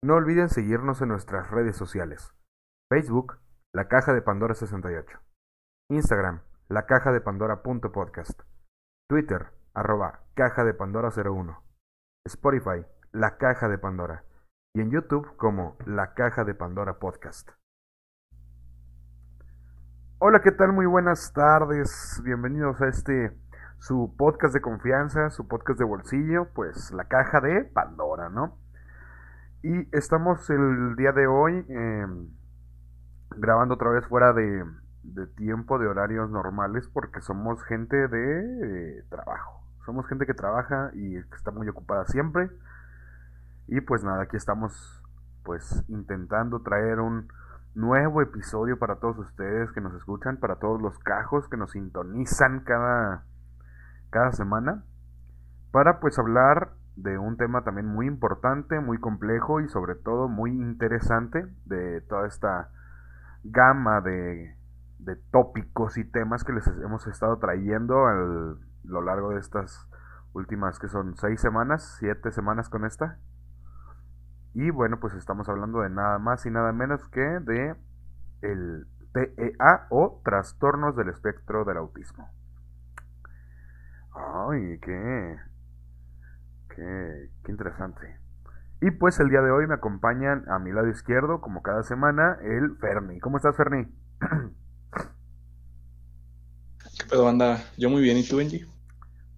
No olviden seguirnos en nuestras redes sociales. Facebook, La Caja de Pandora 68. Instagram, La Caja de. Twitter, arroba Caja de Pandora 01. Spotify, La Caja de Pandora. Y en YouTube como La Caja de Pandora Podcast. Hola, ¿qué tal? Muy buenas tardes. Bienvenidos a este su podcast de confianza, su podcast de bolsillo, pues La Caja de Pandora, ¿no? Y estamos el día de hoy em, grabando otra vez fuera de, tiempo, de horarios normales, porque somos gente de trabajo. Somos gente que trabaja y que está muy ocupada siempre. Y pues nada, aquí estamos pues intentando traer un nuevo episodio para todos ustedes que nos escuchan, para todos los cajos que nos sintonizan cada, cada semana, para pues hablar de un tema también muy importante, muy complejo y sobre todo muy interesante de toda esta gama de, de tópicos y temas que les hemos estado trayendo a lo largo de estas últimas que son seis semanas, siete semanas con esta. Y bueno, pues estamos hablando de nada más y nada menos que de el TEA o trastornos del espectro del autismo. Ay, qué Qué, interesante. Y pues el día de hoy me acompañan a mi lado izquierdo, como cada semana, el Ferni. ¿Cómo estás, Ferni? ¿Qué pedo, anda? Yo muy bien, ¿y tú, Benji?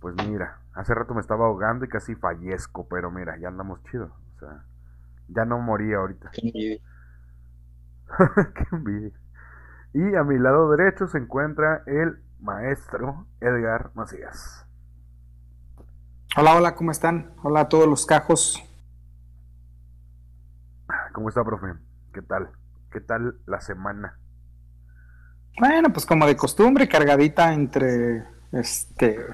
Pues mira, hace rato me estaba ahogando y casi fallezco, pero mira, ya andamos chido. O sea, ya no morí ahorita. Qué envidia. Qué envidia. Y a mi lado derecho se encuentra el maestro Edgar Macías. Hola, hola, ¿cómo están? Hola a todos los cajos. ¿Cómo está, profe? ¿Qué tal? ¿Qué tal la semana? Bueno, pues como de costumbre, cargadita entre este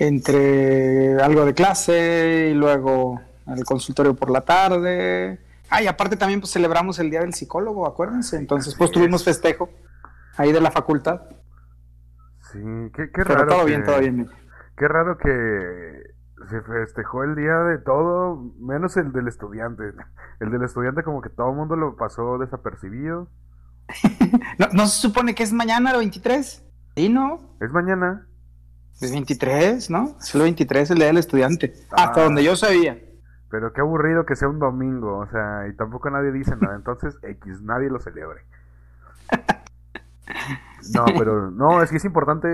entre algo de clase y luego el consultorio por la tarde. Ah, y aparte también pues celebramos el Día del Psicólogo, acuérdense. Entonces pues tuvimos festejo ahí de la facultad. Sí, qué, qué raro. todo bien, todo bien. Qué raro que se festejó el día de todo, menos el del estudiante. El del estudiante como que todo el mundo lo pasó desapercibido. ¿No, se supone que es mañana el 23? ¿Sí, no? Es mañana. Es 23, ¿no? Es el 23 el día del estudiante. Hasta donde yo sabía. Pero qué aburrido que sea un domingo, o sea, y tampoco nadie dice nada. Entonces, X, nadie lo celebre. No, pero no, es que es importante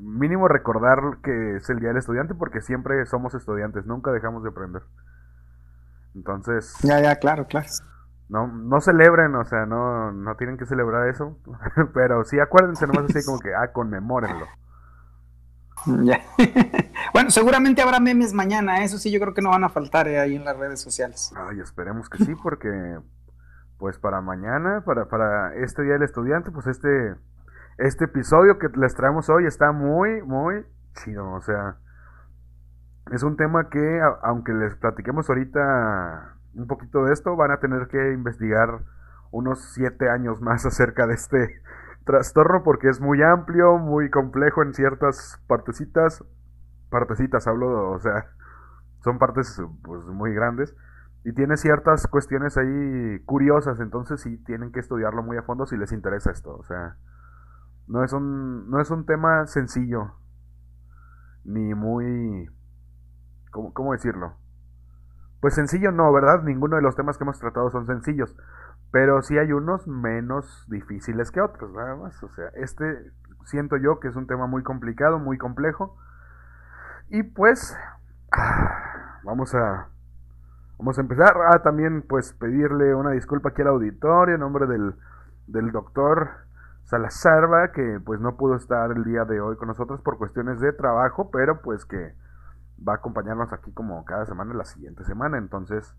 mínimo recordar que es el Día del Estudiante porque siempre somos estudiantes, nunca dejamos de aprender. Entonces... Ya, ya, claro, claro. No, no celebren, o sea, no, no tienen que celebrar eso, pero sí acuérdense nomás así como que, ah, conmemórenlo. Ya. bueno, seguramente habrá memes mañana, eso sí, yo creo que no van a faltar eh, ahí en las redes sociales. Ay, esperemos que sí, porque pues para mañana, para, para este Día del Estudiante, pues este este episodio que les traemos hoy está muy, muy chido. O sea, es un tema que, aunque les platiquemos ahorita un poquito de esto, van a tener que investigar unos siete años más acerca de este trastorno porque es muy amplio, muy complejo en ciertas partecitas. Partecitas hablo, o sea, son partes pues, muy grandes. Y tiene ciertas cuestiones ahí curiosas, entonces sí tienen que estudiarlo muy a fondo si les interesa esto. O sea, no es un, no es un tema sencillo, ni muy... ¿cómo, ¿Cómo decirlo? Pues sencillo no, ¿verdad? Ninguno de los temas que hemos tratado son sencillos, pero sí hay unos menos difíciles que otros, nada más. O sea, este siento yo que es un tema muy complicado, muy complejo. Y pues vamos a vamos a empezar a también pues pedirle una disculpa aquí al auditorio en nombre del, del doctor Salazar, que pues no pudo estar el día de hoy con nosotros por cuestiones de trabajo, pero pues que va a acompañarnos aquí como cada semana la siguiente semana. Entonces,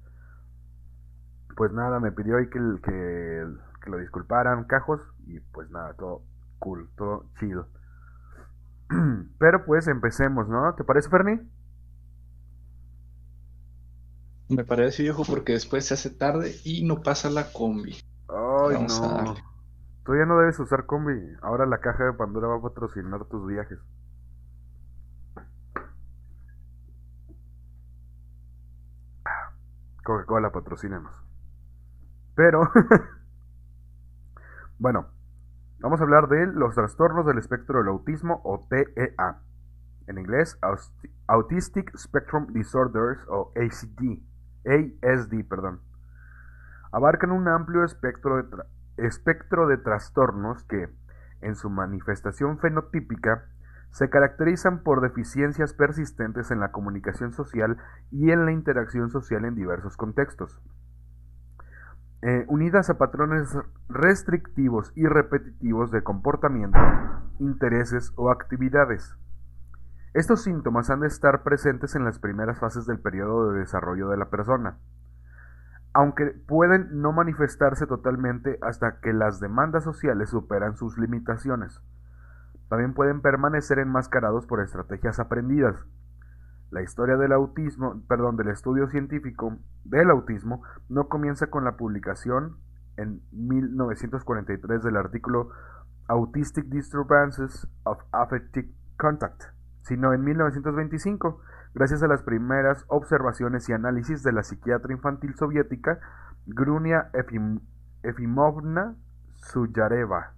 pues nada, me pidió ahí que, que, que lo disculparan, cajos, y pues nada, todo cool, todo chill. Pero pues empecemos, ¿no? ¿Te parece, Ferni? Me parece viejo porque después se hace tarde y no pasa la combi. Ay, no. Tú ya no debes usar combi. Ahora la caja de Pandora va a patrocinar tus viajes. Coca-Cola patrocínanos. Pero, bueno, vamos a hablar de los trastornos del espectro del autismo o TEA. En inglés, Autistic Spectrum Disorders o ACD. ASD, perdón. Abarcan un amplio espectro de, espectro de trastornos que, en su manifestación fenotípica, se caracterizan por deficiencias persistentes en la comunicación social y en la interacción social en diversos contextos. Eh, unidas a patrones restrictivos y repetitivos de comportamiento, intereses o actividades. Estos síntomas han de estar presentes en las primeras fases del periodo de desarrollo de la persona, aunque pueden no manifestarse totalmente hasta que las demandas sociales superan sus limitaciones. También pueden permanecer enmascarados por estrategias aprendidas, la historia del autismo, perdón, del estudio científico del autismo no comienza con la publicación en 1943 del artículo Autistic Disturbances of Affective Contact, sino en 1925, gracias a las primeras observaciones y análisis de la psiquiatra infantil soviética Grunia Efimovna Suyareva,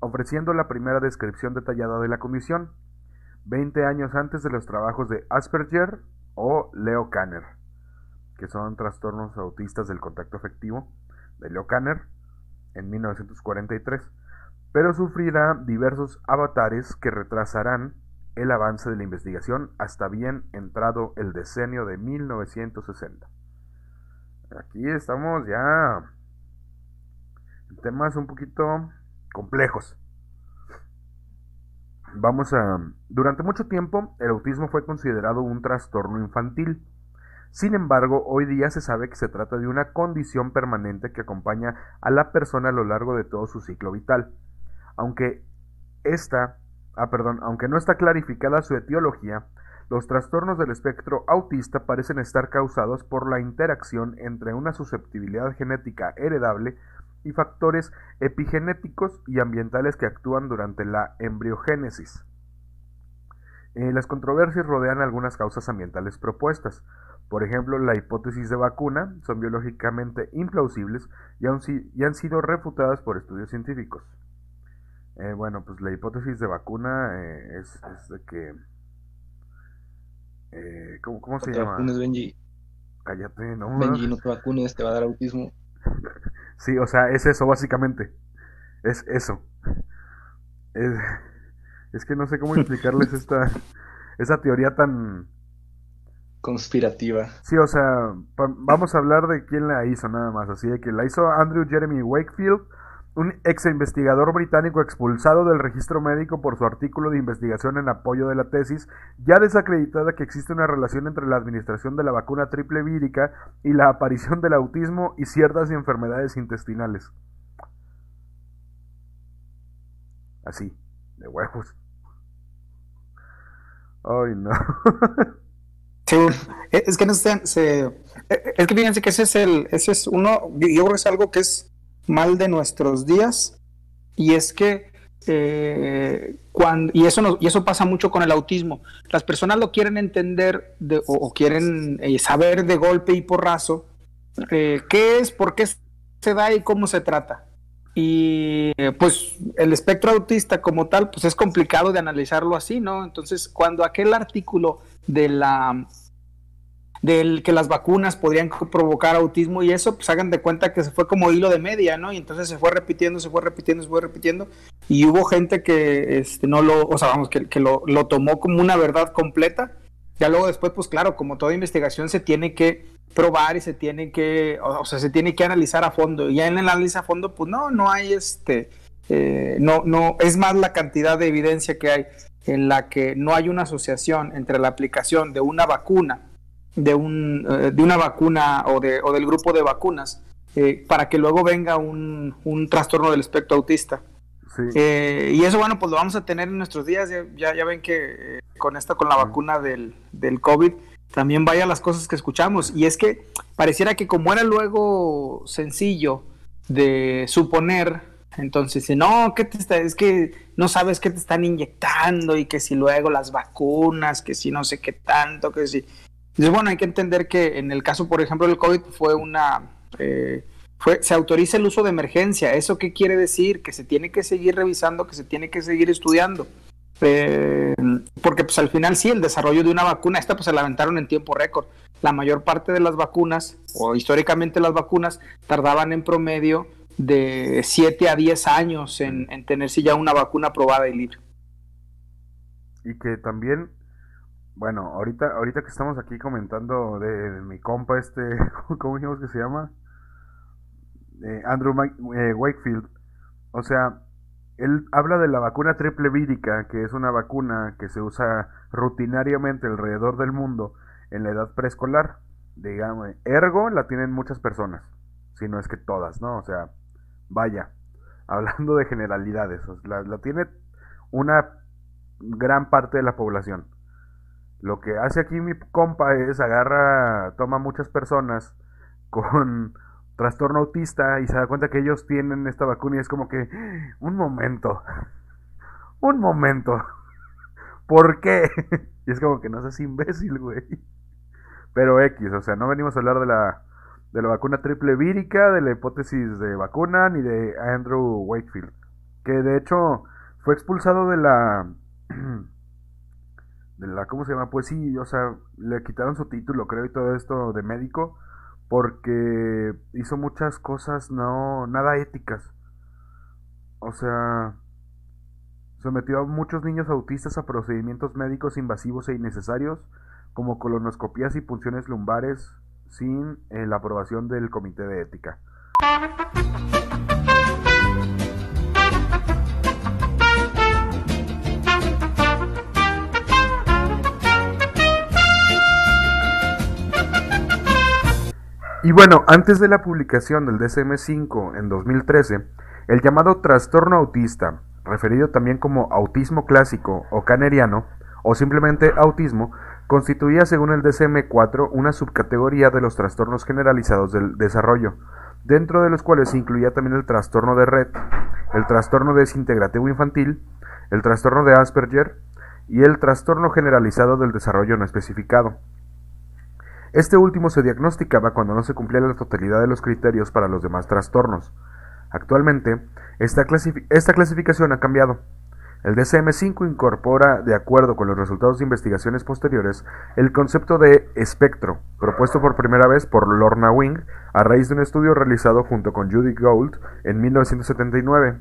ofreciendo la primera descripción detallada de la condición. 20 años antes de los trabajos de Asperger o Leo Kanner, que son trastornos autistas del contacto afectivo de Leo Kanner en 1943, pero sufrirá diversos avatares que retrasarán el avance de la investigación hasta bien entrado el decenio de 1960. Aquí estamos ya en temas un poquito complejos. Vamos a... Durante mucho tiempo el autismo fue considerado un trastorno infantil. Sin embargo, hoy día se sabe que se trata de una condición permanente que acompaña a la persona a lo largo de todo su ciclo vital. Aunque esta, ah, perdón, aunque no está clarificada su etiología, los trastornos del espectro autista parecen estar causados por la interacción entre una susceptibilidad genética heredable y factores epigenéticos y ambientales que actúan durante la embriogénesis. Eh, las controversias rodean algunas causas ambientales propuestas. Por ejemplo, la hipótesis de vacuna son biológicamente implausibles y, han sido refutadas por estudios científicos. Eh, bueno, pues la hipótesis de vacuna eh, es, de que... ¿Cómo, cómo se llama? Benji. Cállate, no. Benji, no te vacunes, te va a dar autismo. Sí, o sea, es eso, básicamente. Es eso. Es, que no sé cómo explicarles esta, esa teoría tan... Conspirativa. Sí, o sea, vamos a hablar de quién la hizo nada más. Así de que la hizo Andrew Jeremy Wakefield, un ex investigador británico expulsado del registro médico por su artículo de investigación en apoyo de la tesis, ya desacreditada que existe una relación entre la administración de la vacuna triple vírica y la aparición del autismo y ciertas enfermedades intestinales. Así, de huevos. Ay, no. Sí, es que no se, es que fíjense que ese es el, ese es uno, yo creo que es algo que es mal de nuestros días y es que eh, cuando, y eso y eso pasa mucho con el autismo. Las personas lo quieren entender o, quieren eh, saber de golpe y porrazo eh, qué es, por qué se da y cómo se trata. Y pues el espectro autista como tal, pues es complicado de analizarlo así, ¿no? Entonces, cuando aquel artículo de la del que las vacunas podrían provocar autismo y eso, pues hagan de cuenta que se fue como hilo de media, ¿no? Y entonces se fue repitiendo, se fue repitiendo, se fue repitiendo. Y hubo gente que este, no lo, o sea, vamos, que, lo, tomó como una verdad completa. Ya luego después, pues claro, como toda investigación se tiene que probar y se tiene que, o, sea, se tiene que analizar a fondo. Y ya en el análisis a fondo, pues no, no hay este, eh, no, no, es más la cantidad de evidencia que hay en la que no hay una asociación entre la aplicación de una vacuna de, un, eh, de una vacuna o, de, o del grupo de vacunas eh, para que luego venga un, un trastorno del espectro autista. Eh, y eso, bueno, pues lo vamos a tener en nuestros días. Ya, ya, ven que con esta, con la vacuna del, del COVID, también vaya las cosas que escuchamos. Y es que pareciera que como era luego sencillo de suponer, entonces, no, ¿qué te está? Es que no sabes qué te están inyectando y que si luego las vacunas, que si no sé qué tanto, que si Entonces, bueno, hay que entender que en el caso, por ejemplo, del COVID fue una... Eh, fue, se autoriza el uso de emergencia. ¿Eso qué quiere decir? Que se tiene que seguir revisando, que se tiene que seguir estudiando. Eh, porque pues al final sí, el desarrollo de una vacuna, esta pues se la aventaron en tiempo récord. La mayor parte de las vacunas, o históricamente las vacunas, tardaban en promedio de 7 a 10 años en, en tenerse ya una vacuna aprobada y libre. Y que también bueno, ahorita, ahorita que estamos aquí comentando de, mi compa este, ¿cómo dijimos que se llama? Eh, Andrew eh, Wakefield. O sea, él habla de la vacuna triple vírica, que es una vacuna que se usa rutinariamente alrededor del mundo en la edad preescolar. Digamos, ergo la tienen muchas personas, si no es que todas, ¿no? O sea, vaya, hablando de generalidades, la, la tiene una gran parte de la población. Lo que hace aquí mi compa es agarra, toma muchas personas con trastorno autista y se da cuenta que ellos tienen esta vacuna y es como que, un momento, un momento, ¿por qué? Y es como que no seas imbécil, güey. Pero X, o sea, no venimos a hablar de la, de la vacuna triple vírica, de la hipótesis de vacuna, ni de Andrew Wakefield, que de hecho fue expulsado de la de la, ¿cómo se llama? Pues sí, o sea, le quitaron su título, creo, y todo esto de médico, porque hizo muchas cosas no, nada éticas. O sea, sometió a muchos niños autistas a procedimientos médicos invasivos e innecesarios, como colonoscopías y punciones lumbares, sin eh, la aprobación del comité de ética. Y bueno, antes de la publicación del DSM-5 en 2013, el llamado trastorno autista, referido también como autismo clásico o caneriano, o simplemente autismo, constituía según el DSM-4 una subcategoría de los trastornos generalizados del desarrollo, dentro de los cuales se incluía también el trastorno de red, el trastorno desintegrativo infantil, el trastorno de Asperger y el trastorno generalizado del desarrollo no especificado. Este último se diagnosticaba cuando no se cumplía la totalidad de los criterios para los demás trastornos. Actualmente, esta, clasificación ha cambiado. El DSM-5 incorpora, de acuerdo con los resultados de investigaciones posteriores, el concepto de espectro, propuesto por primera vez por Lorna Wing a raíz de un estudio realizado junto con Judy Gould en 1979.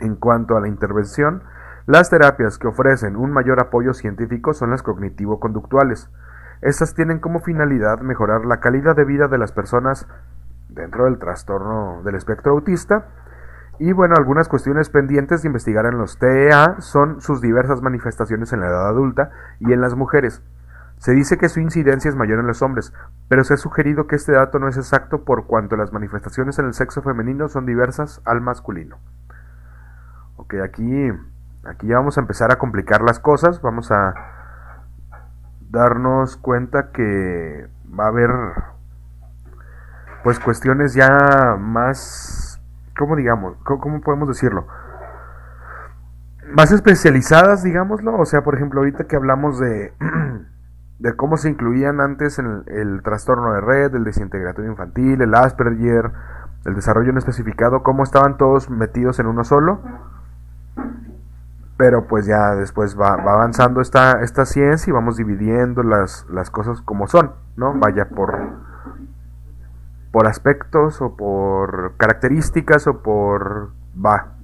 En cuanto a la intervención, las terapias que ofrecen un mayor apoyo científico son las cognitivo-conductuales, estas tienen como finalidad mejorar la calidad de vida de las personas dentro del trastorno del espectro autista. Y bueno, algunas cuestiones pendientes de investigar en los TEA son sus diversas manifestaciones en la edad adulta y en las mujeres. Se dice que su incidencia es mayor en los hombres, pero se ha sugerido que este dato no es exacto por cuanto las manifestaciones en el sexo femenino son diversas al masculino. Ok, aquí, aquí ya vamos a empezar a complicar las cosas, vamos a, darnos cuenta que va a haber pues cuestiones ya más, ¿cómo digamos? ¿Cómo, podemos decirlo? Más especializadas, digámoslo. O sea, por ejemplo, ahorita que hablamos de, de cómo se incluían antes en el, el trastorno de red, el desintegratorio infantil, el Asperger, el desarrollo no especificado, cómo estaban todos metidos en uno solo pero pues ya después va, avanzando esta, esta ciencia y vamos dividiendo las, las cosas como son, ¿no? Vaya por, por aspectos o por características o por... Va,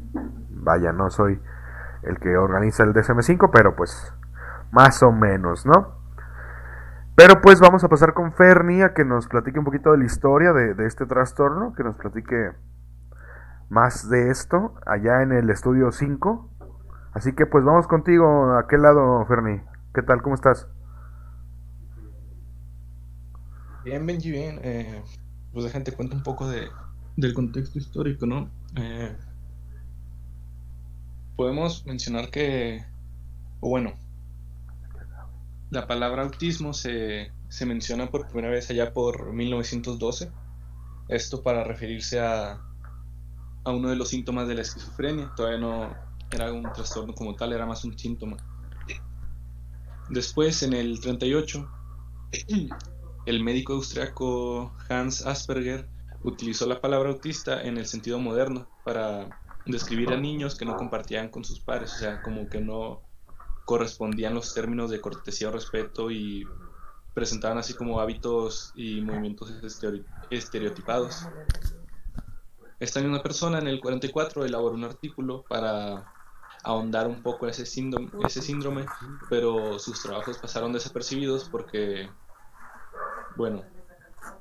vaya, no soy el que organiza el DSM5, pero pues más o menos, ¿no? Pero pues vamos a pasar con Fernie a que nos platique un poquito de la historia de, de este trastorno, que nos platique más de esto allá en el estudio 5 Así que pues vamos contigo a aquel lado, Ferni. ¿Qué tal? ¿Cómo estás? Bien, Benji, bien. Eh, pues déjate cuento un poco de, del contexto histórico, ¿no? Eh, podemos mencionar que, bueno, la palabra autismo se, se menciona por primera vez allá por 1912. Esto para referirse a, a uno de los síntomas de la esquizofrenia. Todavía no, era un trastorno como tal, era más un síntoma. Después, en el 38, el médico austriaco Hans Asperger utilizó la palabra autista en el sentido moderno para describir a niños que no compartían con sus padres, o sea, como que no correspondían los términos de cortesía o respeto y presentaban así como hábitos y movimientos estereotipados. Esta misma persona en el 44 elaboró un artículo para ahondar un poco ese síndrome, ese síndrome, pero sus trabajos pasaron desapercibidos porque, bueno,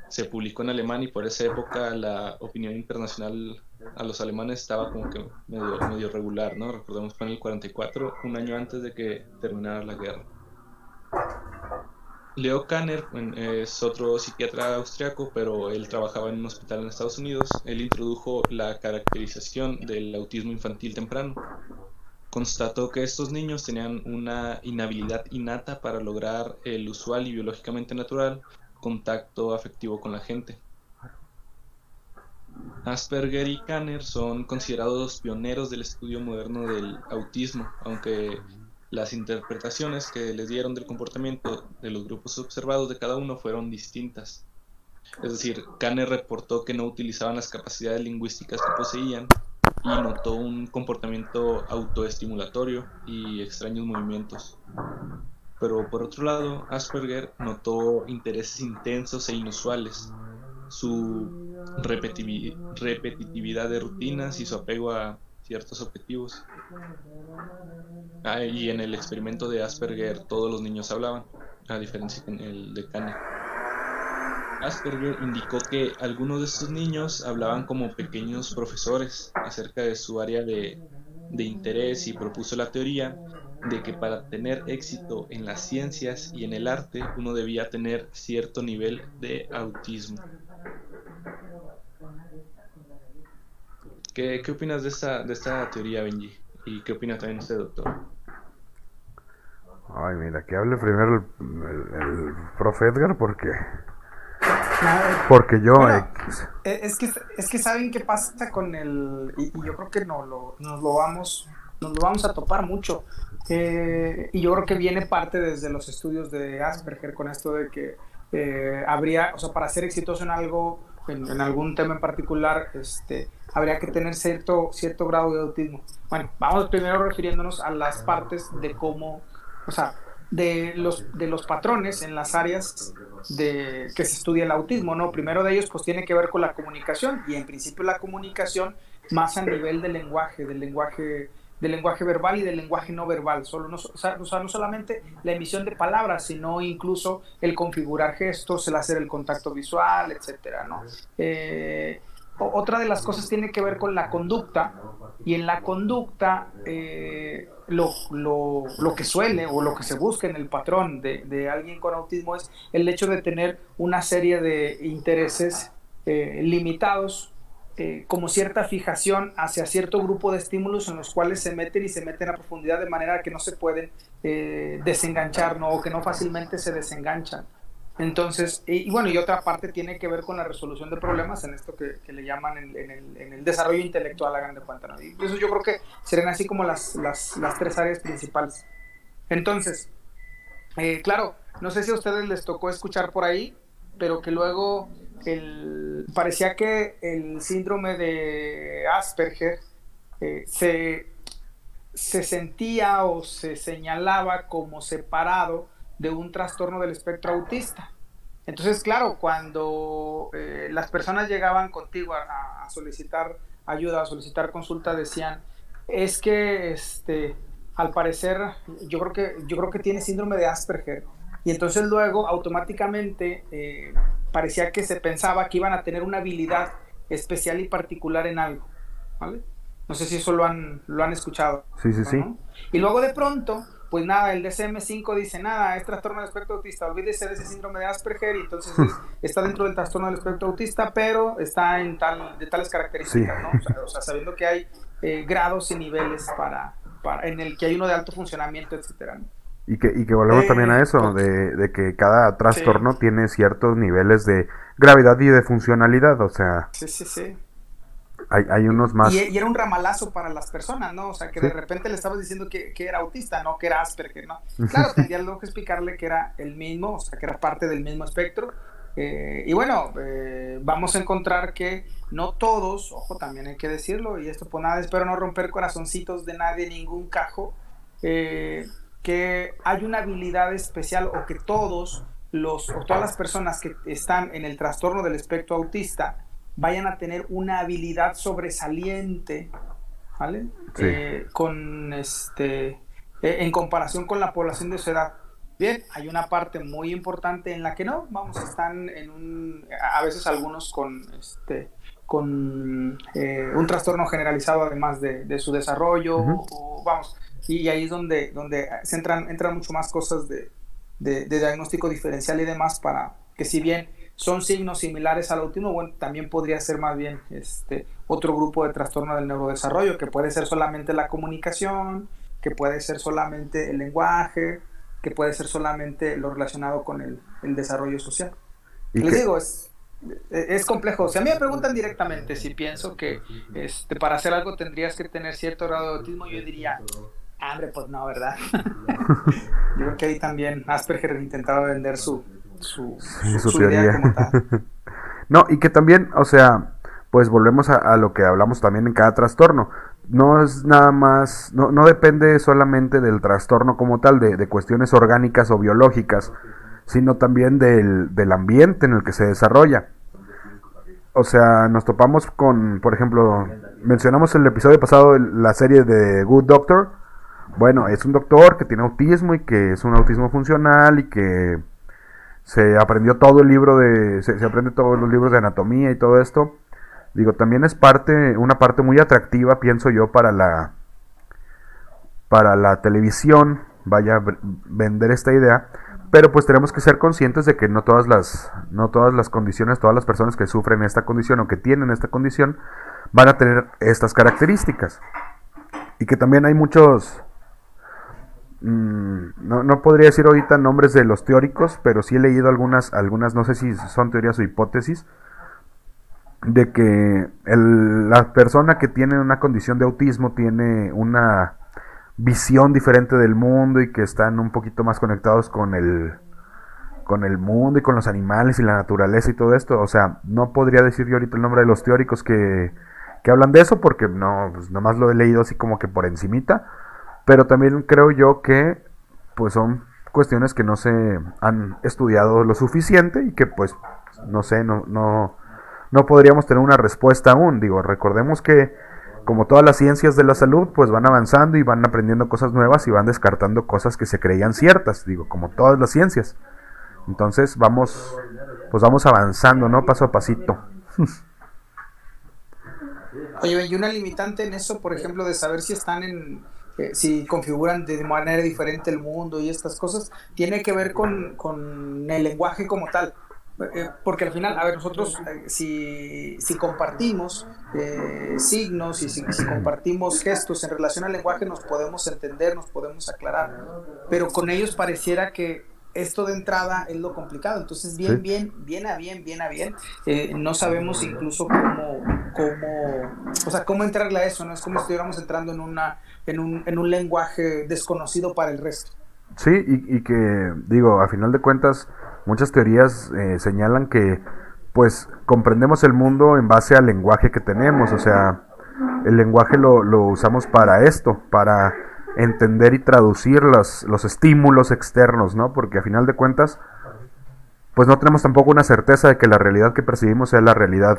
se publicó en alemán y por esa época la opinión internacional a los alemanes estaba como que medio, medio regular, ¿no? Recordemos que en el 44, un año antes de que terminara la guerra. Leo Kanner es otro psiquiatra austriaco, pero él trabajaba en un hospital en Estados Unidos. Él introdujo la caracterización del autismo infantil temprano. Constató que estos niños tenían una inhabilidad innata para lograr el usual y biológicamente natural contacto afectivo con la gente. Asperger y Kanner son considerados pioneros del estudio moderno del autismo, aunque las interpretaciones que les dieron del comportamiento de los grupos observados de cada uno fueron distintas. Es decir, Kanner reportó que no utilizaban las capacidades lingüísticas que poseían y notó un comportamiento autoestimulatorio y extraños movimientos. Pero por otro lado, Asperger notó intereses intensos e inusuales, su repetitividad de rutinas y su apego a ciertos objetivos. Ah, y en el experimento de Asperger todos los niños hablaban, a diferencia de Kane. Asperger indicó que algunos de estos niños hablaban como pequeños profesores acerca de su área de, interés y propuso la teoría de que para tener éxito en las ciencias y en el arte uno debía tener cierto nivel de autismo. ¿Qué, qué opinas de esta, de esta teoría, Benji? ¿Y qué opina también usted, doctor? Ay, mira, que hable primero el, el, profe Edgar porque... Porque yo... Bueno, es, que, es que saben qué pasa con el... Y, y yo creo que no, lo, nos, lo vamos, nos lo vamos a topar mucho. Eh, y yo creo que viene parte desde los estudios de Asperger con esto de que eh, habría, o sea, para ser exitoso en algo, en, en, algún tema en particular, este, habría que tener cierto, cierto grado de autismo. Bueno, vamos primero refiriéndonos a las partes de cómo, o sea, de los, de los patrones en las áreas de que se estudia el autismo, ¿no? Primero de ellos, pues tiene que ver con la comunicación, y en principio la comunicación más a nivel del lenguaje, del lenguaje del lenguaje verbal y del lenguaje no verbal, solo no, o sea, no solamente la emisión de palabras, sino incluso el configurar gestos, el hacer el contacto visual, etcétera, ¿no? Eh, otra de las cosas tiene que ver con la conducta, y en la conducta eh, lo, lo, lo, que suele o lo que se busca en el patrón de, de, alguien con autismo es el hecho de tener una serie de intereses eh, limitados eh, como cierta fijación hacia cierto grupo de estímulos en los cuales se meten y se meten a profundidad de manera que no se pueden eh, desenganchar, ¿no? O que no fácilmente se desenganchan. Entonces, y, bueno, y otra parte tiene que ver con la resolución de problemas en esto que, le llaman en, en, el, en, el, desarrollo intelectual, hagan de cuenta, ¿no? Y eso yo creo que serían así como las, las, las tres áreas principales. Entonces, eh, claro, no sé si a ustedes les tocó escuchar por ahí, pero que luego el, parecía que el síndrome de Asperger eh, se, se sentía o se señalaba como separado de un trastorno del espectro autista. Entonces, claro, cuando eh, las personas llegaban contigo a, a, solicitar ayuda, a solicitar consulta, decían, es que este, al parecer, yo creo que, yo creo que tiene síndrome de Asperger. Y entonces luego automáticamente eh, parecía que se pensaba que iban a tener una habilidad especial y particular en algo. ¿vale? No sé si eso lo han, lo han escuchado. Sí, sí, ¿no? sí. Y luego de pronto, pues nada, el DSM-5 dice nada, es trastorno del espectro autista, olvídese de ese síndrome de Asperger y entonces es, está dentro del trastorno del espectro autista, pero está en tal, de tales características, sí. ¿no? O sea, o sea, sabiendo que hay eh, grados y niveles para, para, en el que hay uno de alto funcionamiento, etcétera, ¿no? Y que, y que volvemos eh, también a eso, de, de, que cada trastorno sí. tiene ciertos niveles de gravedad y de funcionalidad, o sea... Sí, sí, sí. Hay, unos más. Y, era un ramalazo para las personas, ¿no? O sea, que de repente le estabas diciendo que, era autista, no que era Asperger, ¿no? Claro, tendría luego que explicarle que era el mismo, o sea, que era parte del mismo espectro. Eh, y bueno, eh, vamos a encontrar que no todos, ojo, también hay que decirlo, y esto por nada, espero no romper corazoncitos de nadie, ningún cajo, eh, que hay una habilidad especial o que todos los, o todas las personas que están en el trastorno del espectro autista, vayan a tener una habilidad sobresaliente, ¿vale? Eh, con este, eh, en comparación con la población de su edad. Bien, hay una parte muy importante en la que no, vamos, están en un, a veces algunos con, este, con eh, un trastorno generalizado además de, su desarrollo, vamos, y ahí es donde, donde se entran, entran mucho más cosas de, de, de diagnóstico diferencial y demás para que si bien son signos similares al autismo, bueno, también podría ser más bien este otro grupo de trastorno del neurodesarrollo, que puede ser solamente la comunicación, que puede ser solamente el lenguaje, que puede ser solamente lo relacionado con el, desarrollo social. Les digo, es, es complejo. Si a mí me preguntan directamente si pienso que este, para hacer algo tendrías que tener cierto grado de autismo, yo diría, hambre, pues no, ¿verdad? yo creo que ahí también Asperger intentaba vender su, su, teoría. no, y que también, o sea, pues volvemos a, lo que hablamos también en cada trastorno. No es nada más, no, no depende solamente del trastorno como tal, de, cuestiones orgánicas o biológicas, sino también del, del ambiente en el que se desarrolla. O sea, nos topamos con, por ejemplo, mencionamos el episodio pasado la serie de Good Doctor. Bueno, es un doctor que tiene autismo y que es un autismo funcional y que se aprendió todo el libro de, se, aprende todos los libros de anatomía y todo esto. Digo, también es parte, una parte muy atractiva, pienso yo, para la, para la televisión, vaya a vender esta idea, pero pues tenemos que ser conscientes de que no todas las, no todas las condiciones, todas las personas que sufren esta condición o que tienen esta condición van a tener estas características. Y que también hay muchos, no, no, podría decir ahorita nombres de los teóricos, pero sí he leído algunas, algunas no sé si son teorías o hipótesis, de que la persona que tiene una condición de autismo tiene una visión diferente del mundo y que están un poquito más conectados con el con el mundo y con los animales y la naturaleza y todo esto. O sea, no podría decir yo ahorita el nombre de los teóricos que, que hablan de eso porque no, pues nomás lo he leído así como que por encimita pero también creo yo que pues son cuestiones que no se han estudiado lo suficiente y que pues no sé, no, no, no podríamos tener una respuesta aún. Digo, recordemos que como todas las ciencias de la salud, pues van avanzando y van aprendiendo cosas nuevas y van descartando cosas que se creían ciertas, digo, como todas las ciencias. Entonces vamos, pues vamos avanzando, ¿no? Paso a pasito. Oye, y una limitante en eso, por ejemplo, de saber si están en, eh, si configuran de manera diferente el mundo y estas cosas, tiene que ver con, con el lenguaje como tal. Eh, porque al final, a ver, nosotros eh, si, si, compartimos signos y si, si, compartimos gestos en relación al lenguaje, nos podemos entender, nos podemos aclarar, pero con ellos pareciera que esto de entrada es lo complicado. Entonces, bien, bien, bien a bien, bien a bien. Eh, no sabemos incluso cómo, cómo, o sea, cómo entrarle a eso, ¿no? Es como si estuviéramos entrando en, una, en, un, en un lenguaje desconocido para el resto. Sí, y, que, digo, a final de cuentas, muchas teorías eh, señalan que, pues, comprendemos el mundo en base al lenguaje que tenemos, o sea, el lenguaje lo, lo usamos para esto, para entender y traducir los, los estímulos externos, ¿no? Porque a final de cuentas, pues no tenemos tampoco una certeza de que la realidad que percibimos sea la realidad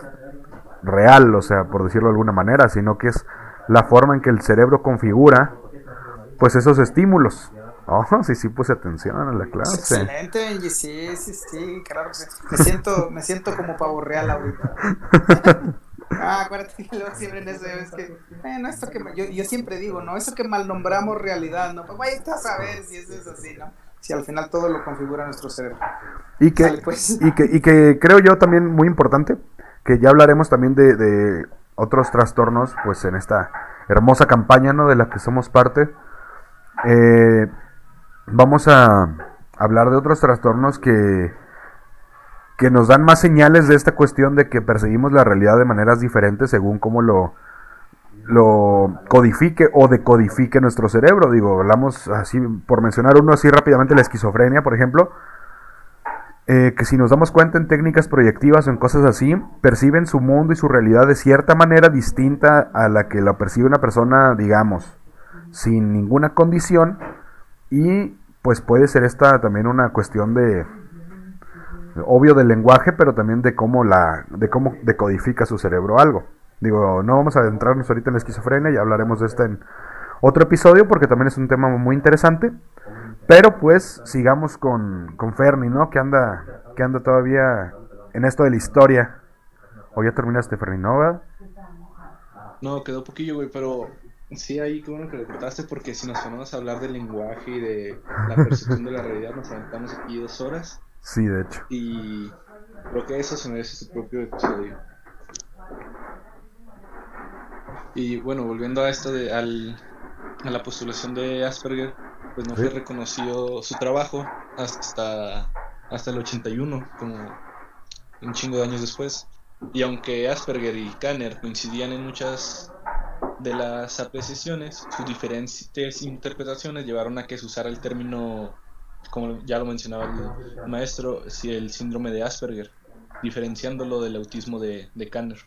real, o sea, por decirlo de alguna manera, sino que es la forma en que el cerebro configura, pues esos estímulos. Oh, sí, sí puse atención a la clase. Excelente, sí, sí, sí, claro. Me siento, me siento como pavo real ahorita. Ah, acuérdate que luego siempre en eso es que, bueno, esto que yo, yo, siempre digo, ¿no? Eso que mal nombramos realidad, ¿no? Pues vaya a saber si eso es así, ¿no? Si al final todo lo configura nuestro cerebro. Y que, pues. y que, y que creo yo también muy importante, que ya hablaremos también de, de otros trastornos, pues en esta hermosa campaña, ¿no? De la que somos parte. Eh, vamos a hablar de otros trastornos que que nos dan más señales de esta cuestión de que percibimos la realidad de maneras diferentes según cómo lo, lo codifique o decodifique nuestro cerebro. Digo, hablamos así, por mencionar uno así rápidamente, la esquizofrenia, por ejemplo, eh, que si nos damos cuenta en técnicas proyectivas o en cosas así, perciben su mundo y su realidad de cierta manera distinta a la que la percibe una persona, digamos, sin ninguna condición. Y pues puede ser esta también una cuestión de, obvio del lenguaje, pero también de cómo la, de cómo decodifica su cerebro algo. Digo, no vamos a adentrarnos ahorita en la esquizofrenia, ya hablaremos de esto en otro episodio porque también es un tema muy interesante. Pero pues sigamos con, con Ferni, ¿no? Que anda, que anda todavía en esto de la historia. ¿O ya terminaste, Ferni, no? No, quedó poquillo, güey, pero sí, ahí qué bueno que lo cortaste porque si nos ponemos a hablar del lenguaje y de la percepción de la realidad, nos aventamos aquí dos horas. Sí, de hecho. Y creo que eso se merece su propio episodio. Y bueno, volviendo a esto de al, a la postulación de Asperger, pues no fue reconocido su trabajo hasta, hasta el 81, como un chingo de años después. Y aunque Asperger y Kanner coincidían en muchas de las apreciaciones, sus diferentes interpretaciones llevaron a que se usara el término, como ya lo mencionaba el maestro, si el síndrome de Asperger, diferenciándolo del autismo de, de Kanner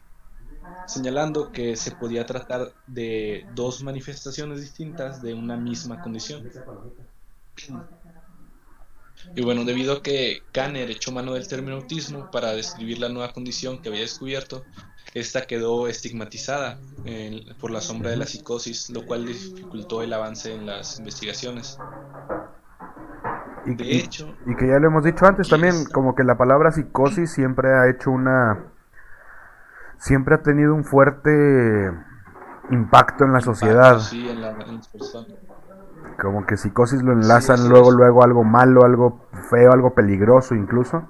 señalando que se podía tratar de dos manifestaciones distintas de una misma condición. Y bueno, debido a que Kanner echó mano del término autismo para describir la nueva condición que había descubierto, esta quedó estigmatizada por la sombra de la psicosis, lo cual dificultó el avance en las investigaciones. Y, de hecho, y que ya lo hemos dicho antes también, como que la palabra psicosis siempre ha hecho una siempre ha tenido un fuerte impacto en la sociedad. Sí, en, la, Como que psicosis lo enlazan luego, luego algo malo, algo feo, algo peligroso incluso.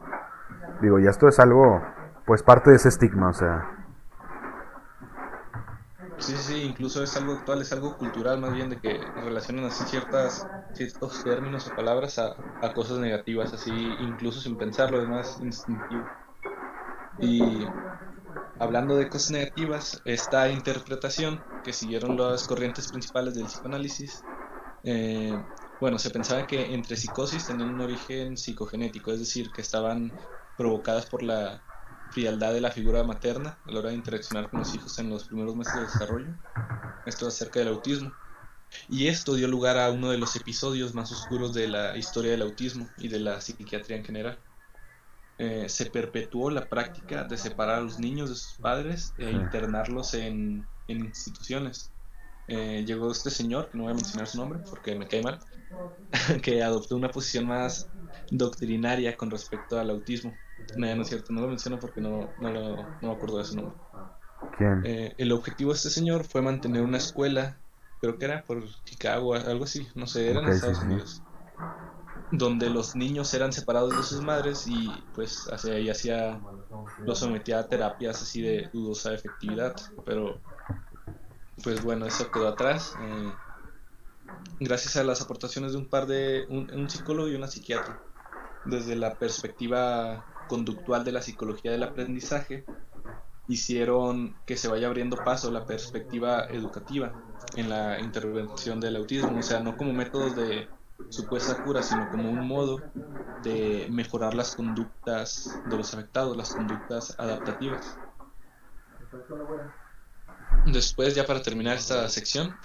Digo, y esto es algo, pues parte de ese estigma, o sea. Sí, sí, incluso es algo actual, es algo cultural más bien de que relacionan así ciertas, ciertos términos o palabras a, a cosas negativas, así incluso sin pensarlo, es más instintivo. Y Hablando de cosas negativas, esta interpretación que siguieron las corrientes principales del psicoanálisis, eh, bueno, se pensaba que entre psicosis tenían un origen psicogenético, es decir, que estaban provocadas por la frialdad de la figura materna a la hora de interaccionar con los hijos en los primeros meses de desarrollo. Esto acerca del autismo. Y esto dio lugar a uno de los episodios más oscuros de la historia del autismo y de la psiquiatría en general. Eh, se perpetuó la práctica de separar a los niños de sus padres e internarlos en, instituciones. Eh, llegó este señor, que no voy a mencionar su nombre porque me cae mal, que adoptó una posición más doctrinaria con respecto al autismo. No, no es cierto, no lo menciono porque no, no, me acuerdo de su nombre. Eh, el objetivo de este señor fue mantener una escuela, creo que era por Chicago, algo así, no sé, era en Estados Unidos donde los niños eran separados de sus madres y pues hacia ahí hacía los sometía a terapias así de dudosa efectividad pero pues bueno eso quedó atrás eh, gracias a las aportaciones de un par de un, psicólogo y una psiquiatra. Desde la perspectiva conductual de la psicología del aprendizaje hicieron que se vaya abriendo paso la perspectiva educativa en la intervención del autismo o sea no como métodos de supuesta cura, sino como un modo de mejorar las conductas de los afectados, las conductas adaptativas. Después, ya para terminar esta sección,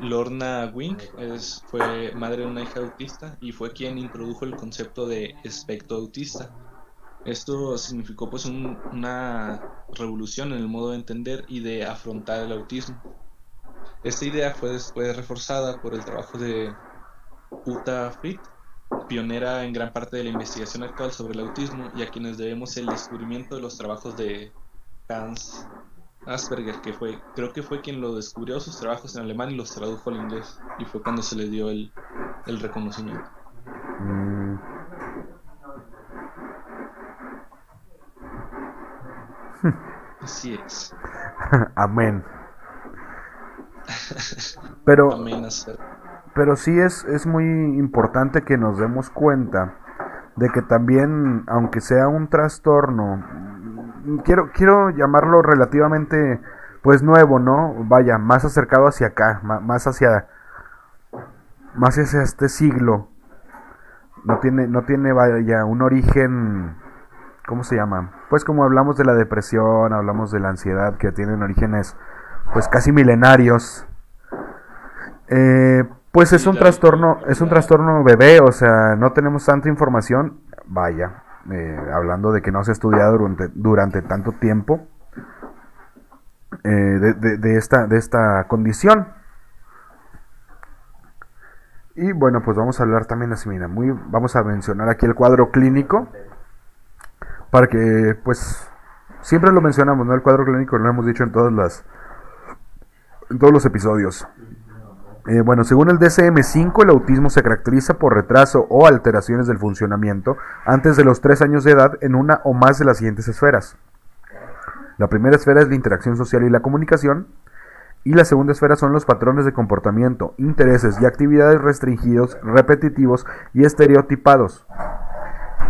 Lorna Wink es, fue madre de una hija autista y fue quien introdujo el concepto de espectro autista. Esto significó pues una revolución en el modo de entender y de afrontar el autismo. Esta idea fue después reforzada por el trabajo de Uta Fried, pionera en gran parte de la investigación actual sobre el autismo y a quienes debemos el descubrimiento de los trabajos de Hans Asperger, que fue, creo que fue quien lo descubrió sus trabajos en alemán y los tradujo al inglés, y fue cuando se le dio el, reconocimiento. Mm. Así es. Amén. Pero. Amén, Asperger. Pero sí es, es muy importante que nos demos cuenta de que también, aunque sea un trastorno, quiero, quiero llamarlo relativamente, pues nuevo, ¿no? Vaya, más acercado hacia acá, más hacia, más hacia este siglo. No tiene, no tiene, vaya, un origen, ¿cómo se llama? Pues como hablamos de la depresión, hablamos de la ansiedad, que tienen orígenes, pues casi milenarios. Eh, pues es un trastorno, es un trastorno bebé, o sea, no tenemos tanta información, vaya, eh, hablando de que no se ha estudiado durante, durante tanto tiempo eh, de, esta, de esta condición. Y bueno, pues vamos a hablar también así, mira, muy, vamos a mencionar aquí el cuadro clínico, para que, pues, siempre lo mencionamos, ¿no? El cuadro clínico lo hemos dicho en todas las, en todos los episodios. Eh, bueno, según el DSM-5, el autismo se caracteriza por retraso o alteraciones del funcionamiento antes de los 3 años de edad en una o más de las siguientes esferas. La primera esfera es la interacción social y la comunicación, y la segunda esfera son los patrones de comportamiento, intereses y actividades restringidos, repetitivos y estereotipados.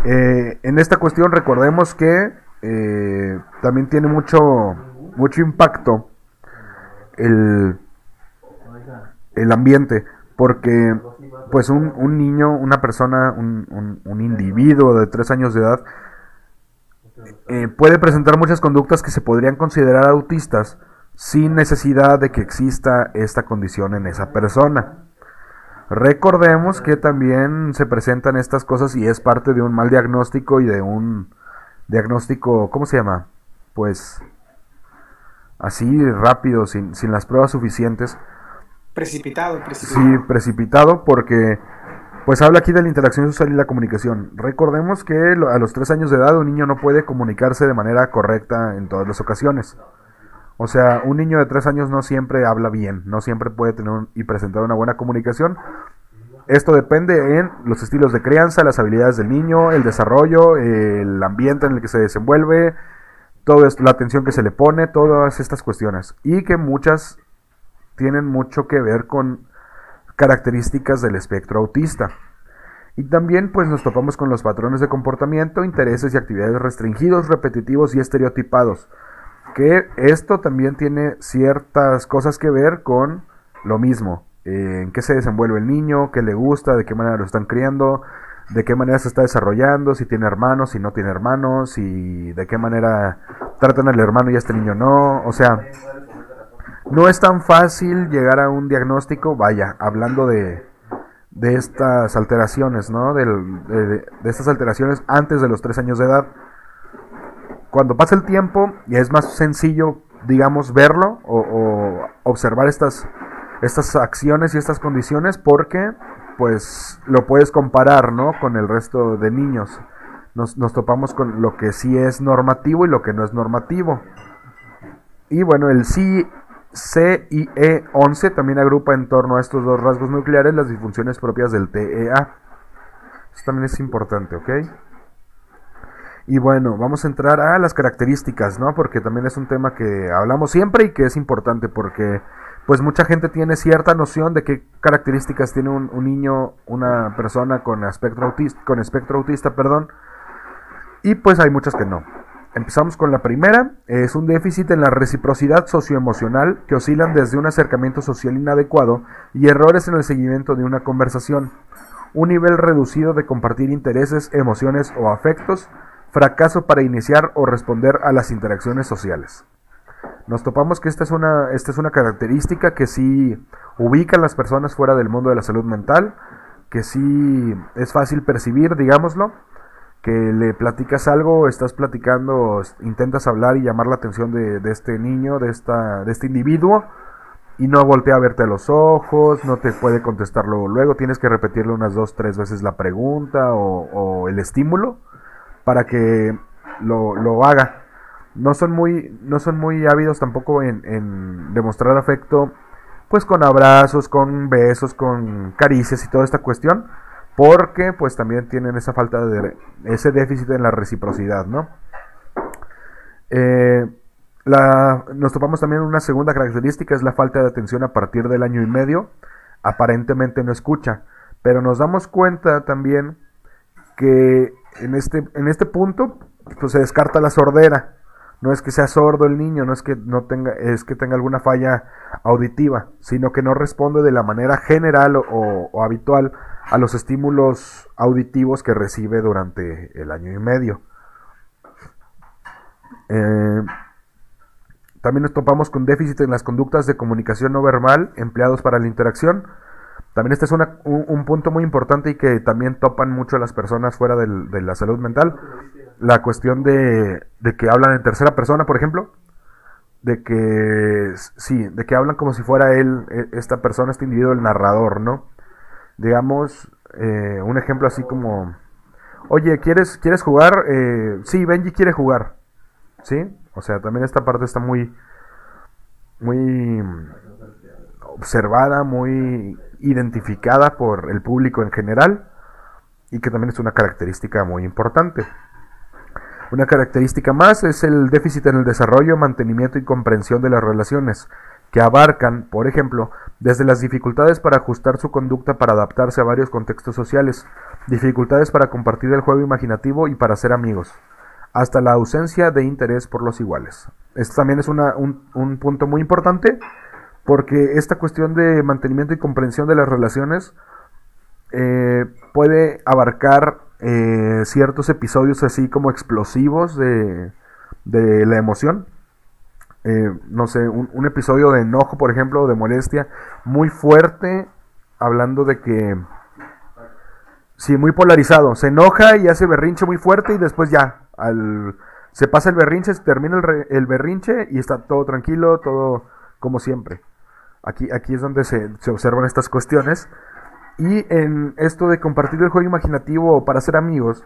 Eh, en esta cuestión recordemos que eh, también tiene mucho, mucho impacto el el ambiente, porque pues un, un niño, una persona, un, un, individuo de tres años de edad, eh, puede presentar muchas conductas que se podrían considerar autistas sin necesidad de que exista esta condición en esa persona. Recordemos que también se presentan estas cosas y es parte de un mal diagnóstico y de un diagnóstico, ¿cómo se llama? Pues así rápido, sin, sin las pruebas suficientes Precipitado, precipitado. Sí, precipitado porque pues habla aquí de la interacción social y la comunicación. Recordemos que a los tres años de edad un niño no puede comunicarse de manera correcta en todas las ocasiones. O sea, un niño de tres años no siempre habla bien, no siempre puede tener y presentar una buena comunicación. Esto depende en los estilos de crianza, las habilidades del niño, el desarrollo, el ambiente en el que se desenvuelve, todo esto, la atención que se le pone, todas estas cuestiones. Y que muchas tienen mucho que ver con características del espectro autista. Y también pues nos topamos con los patrones de comportamiento, intereses y actividades restringidos, repetitivos y estereotipados. Que esto también tiene ciertas cosas que ver con lo mismo. Eh, en qué se desenvuelve el niño, qué le gusta, de qué manera lo están criando, de qué manera se está desarrollando, si tiene hermanos, si no tiene hermanos, y de qué manera tratan al hermano y a este niño no. O sea, no es tan fácil llegar a un diagnóstico, vaya, hablando de, de estas alteraciones, ¿no? de, estas alteraciones antes de los tres años de edad. Cuando pasa el tiempo, ya es más sencillo, digamos, verlo o, observar estas, estas acciones y estas condiciones porque, pues, lo puedes comparar, ¿no? Con el resto de niños. Nos, nos topamos con lo que sí es normativo y lo que no es normativo. Y bueno, el sí CIE11 también agrupa en torno a estos dos rasgos nucleares las disfunciones propias del TEA. Eso también es importante, ¿ok? Y bueno, vamos a entrar a las características, ¿no? Porque también es un tema que hablamos siempre y que es importante porque pues mucha gente tiene cierta noción de qué características tiene un, un niño, una persona con espectro autista, con espectro autista, perdón. Y pues hay muchas que no. Empezamos con la primera, es un déficit en la reciprocidad socioemocional que oscilan desde un acercamiento social inadecuado y errores en el seguimiento de una conversación, un nivel reducido de compartir intereses, emociones o afectos, fracaso para iniciar o responder a las interacciones sociales. Nos topamos que esta es una, esta es una característica que sí ubica a las personas fuera del mundo de la salud mental, que sí es fácil percibir, digámoslo, que le platicas algo, estás platicando, intentas hablar y llamar la atención de, este niño, de, esta, este individuo, y no voltea a verte a los ojos, no te puede contestar luego, tienes que repetirle unas dos, tres veces la pregunta o, el estímulo para que lo, haga. No son muy, no son muy ávidos tampoco en demostrar afecto, pues con abrazos, con besos, con caricias y toda esta cuestión porque pues también tienen esa falta de ese déficit en la reciprocidad, ¿no? Eh, nos topamos también una segunda característica, es la falta de atención a partir del año y medio, aparentemente no escucha, pero nos damos cuenta también que en este, en este punto pues, se descarta la sordera. No es que sea sordo el niño, no es que no tenga, es que tenga alguna falla auditiva, sino que no responde de la manera general o, habitual a los estímulos auditivos que recibe durante el año y medio. Eh, también nos topamos con déficit en las conductas de comunicación no verbal empleados para la interacción. También este es un, punto muy importante y que también topan mucho las personas fuera de la salud mental. La cuestión de, que hablan en tercera persona, por ejemplo. De que, sí, de que hablan como si fuera él, e, esta persona, este individuo, el narrador, ¿no? Digamos, eh, un ejemplo así como, oye, ¿quieres, ¿quieres jugar? Eh, sí, Benji quiere jugar. ¿Sí? O sea, también esta parte está muy, muy observada, muy identificada por el público en general y que también es una característica muy importante. Una característica más es el déficit en el desarrollo, mantenimiento y comprensión de las relaciones, que abarcan, por ejemplo, desde las dificultades para ajustar su conducta para adaptarse a varios contextos sociales, dificultades para compartir el juego imaginativo y para ser amigos, hasta la ausencia de interés por los iguales. Esto también es un, un punto muy importante porque esta cuestión de mantenimiento y comprensión de las relaciones eh, puede abarcar eh, ciertos episodios así como explosivos de, la emoción. Eh, no sé, un, episodio de enojo, por ejemplo, de molestia, muy fuerte, hablando de que... Sí, muy polarizado. Se enoja y hace berrinche muy fuerte y después ya, al, se pasa el berrinche, se termina el, el berrinche y está todo tranquilo, todo como siempre. Aquí, aquí es donde se, observan estas cuestiones. Y en esto de compartir el juego imaginativo para ser amigos,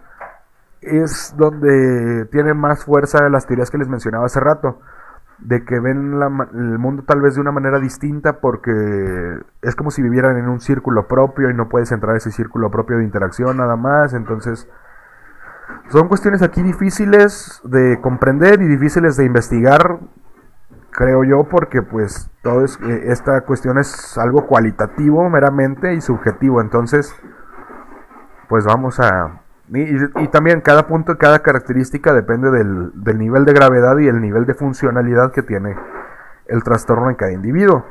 es donde tiene más fuerza las teorías que les mencionaba hace rato. De que ven el mundo tal vez de una manera distinta porque es como si vivieran en un círculo propio y no puedes entrar a ese círculo propio de interacción nada más. Entonces, son cuestiones aquí difíciles de comprender y difíciles de investigar creo yo, porque pues todo es, eh, esta cuestión es algo cualitativo meramente y subjetivo, entonces pues vamos a... Y, también cada punto, cada característica depende del, del, nivel de gravedad y el nivel de funcionalidad que tiene el trastorno en cada individuo.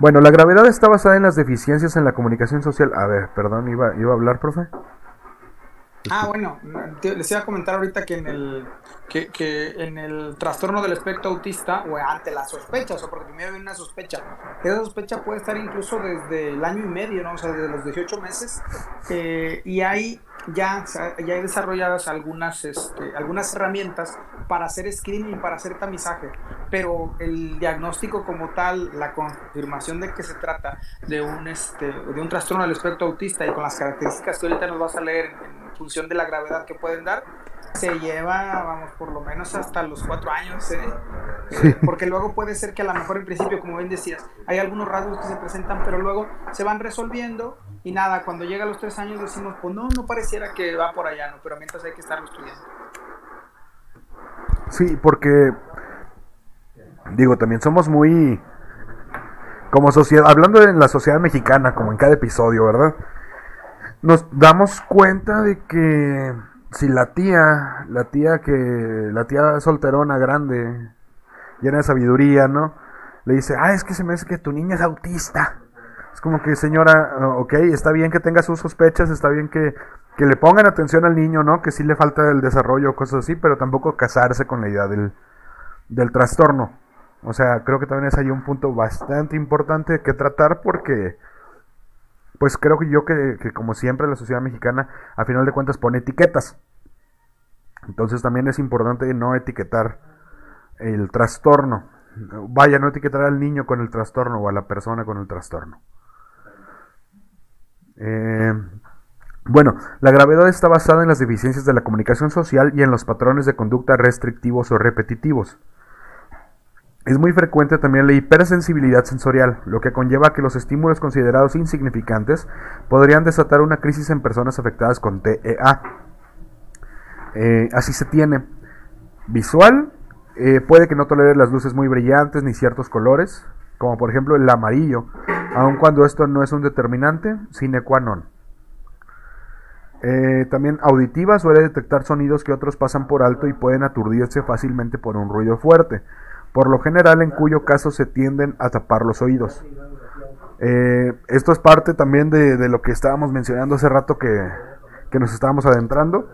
Bueno, la gravedad está basada en las deficiencias en la comunicación social. A ver, perdón, iba, iba a hablar, profe. Ah, bueno, les iba a comentar ahorita que en el que, que, en el trastorno del espectro autista, o ante la sospecha, o porque primero viene una sospecha, esa sospecha puede estar incluso desde el año y medio, ¿no? O sea, desde los 18 meses, eh, y hay ya, ya hay desarrolladas algunas, este, algunas herramientas para hacer screening, para hacer tamizaje, pero el diagnóstico como tal, la confirmación de que se trata de un, este, de un trastorno del espectro autista y con las características que ahorita nos vas a leer en función de la gravedad que pueden dar, se lleva, vamos, por lo menos hasta los cuatro años, ¿eh? ¿eh? porque luego puede ser que a lo mejor en principio, como bien decías, hay algunos rasgos que se presentan, pero luego se van resolviendo y nada, cuando llega a los tres años decimos, pues no, no pareciera que va por allá, ¿no? pero mientras hay que estarlo estudiando. Sí, porque, digo, también somos muy, como sociedad, hablando en la sociedad mexicana, como en cada episodio, ¿verdad? Nos damos cuenta de que si la tía, la tía que, la tía solterona grande, llena de sabiduría, ¿no? Le dice, ah, es que se me dice que tu niña es autista. Es como que, señora, ok, está bien que tenga sus sospechas, está bien que, que le pongan atención al niño, ¿no? Que sí le falta el desarrollo o cosas así, pero tampoco casarse con la idea del, del trastorno. O sea, creo que también es ahí un punto bastante importante que tratar porque, pues creo que yo que, que como siempre la sociedad mexicana, a final de cuentas, pone etiquetas. Entonces también es importante no etiquetar el trastorno. Vaya, no etiquetar al niño con el trastorno o a la persona con el trastorno. Eh, bueno, la gravedad está basada en las deficiencias de la comunicación social y en los patrones de conducta restrictivos o repetitivos. Es muy frecuente también la hipersensibilidad sensorial, lo que conlleva que los estímulos considerados insignificantes podrían desatar una crisis en personas afectadas con TEA. Eh, así se tiene. Visual, eh, puede que no tolere las luces muy brillantes ni ciertos colores, como por ejemplo el amarillo, aun cuando esto no es un determinante sine qua non. Eh, también auditiva suele detectar sonidos que otros pasan por alto y pueden aturdirse fácilmente por un ruido fuerte, por lo general en cuyo caso se tienden a tapar los oídos. Eh, esto es parte también de, lo que estábamos mencionando hace rato que, que nos estábamos adentrando.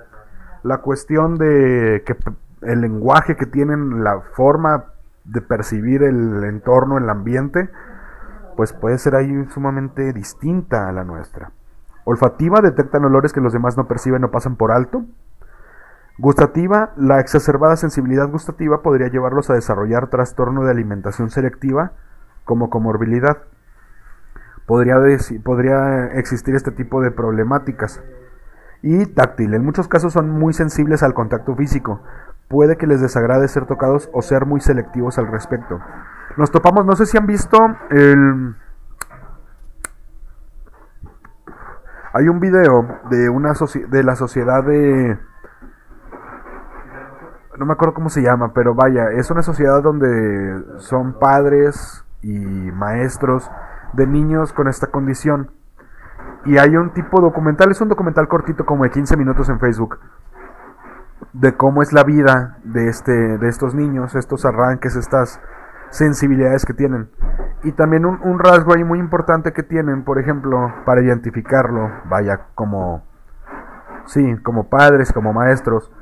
La cuestión de que el lenguaje que tienen, la forma de percibir el entorno, el ambiente, pues puede ser ahí sumamente distinta a la nuestra. Olfativa, detectan olores que los demás no perciben o pasan por alto. Gustativa, la exacerbada sensibilidad gustativa podría llevarlos a desarrollar trastorno de alimentación selectiva como comorbilidad. Podría, podría existir este tipo de problemáticas. Y táctil, en muchos casos son muy sensibles al contacto físico. Puede que les desagrade ser tocados o ser muy selectivos al respecto. Nos topamos, no sé si han visto el... Hay un video de una de la sociedad de no me acuerdo cómo se llama, pero vaya, es una sociedad donde son padres y maestros de niños con esta condición. Y hay un tipo documental, es un documental cortito como de 15 minutos en Facebook, de cómo es la vida de, este, de estos niños, estos arranques, estas sensibilidades que tienen. Y también un, rasgo ahí muy importante que tienen, por ejemplo, para identificarlo, vaya, como, sí, como padres, como maestros,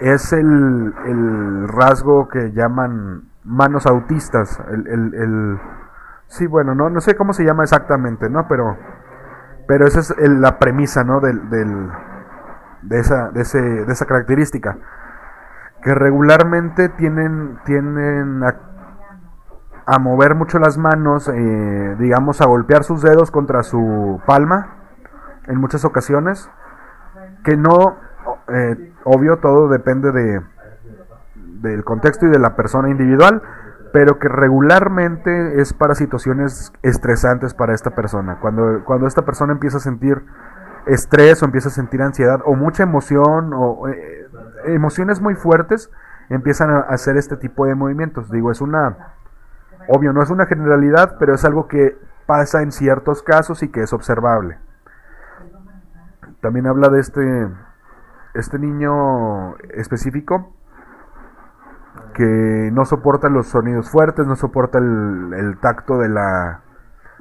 es el, rasgo que llaman manos autistas. El, el, sí, bueno, no, no sé cómo se llama exactamente, ¿no? Pero, pero esa es la premisa, ¿no? Del, del, de, esa, de, ese, de esa característica. Que regularmente tienen, tienen a, mover mucho las manos, eh, digamos, a golpear sus dedos contra su palma en muchas ocasiones. Que no eh, obvio, todo depende de del contexto y de la persona individual, pero que regularmente es para situaciones estresantes para esta persona. Cuando, cuando esta persona empieza a sentir estrés o empieza a sentir ansiedad o mucha emoción o eh, emociones muy fuertes, empiezan a hacer este tipo de movimientos. Digo, es una, obvio, no es una generalidad, pero es algo que pasa en ciertos casos y que es observable. También habla de este este niño específico que no soporta los sonidos fuertes, no soporta el, tacto de la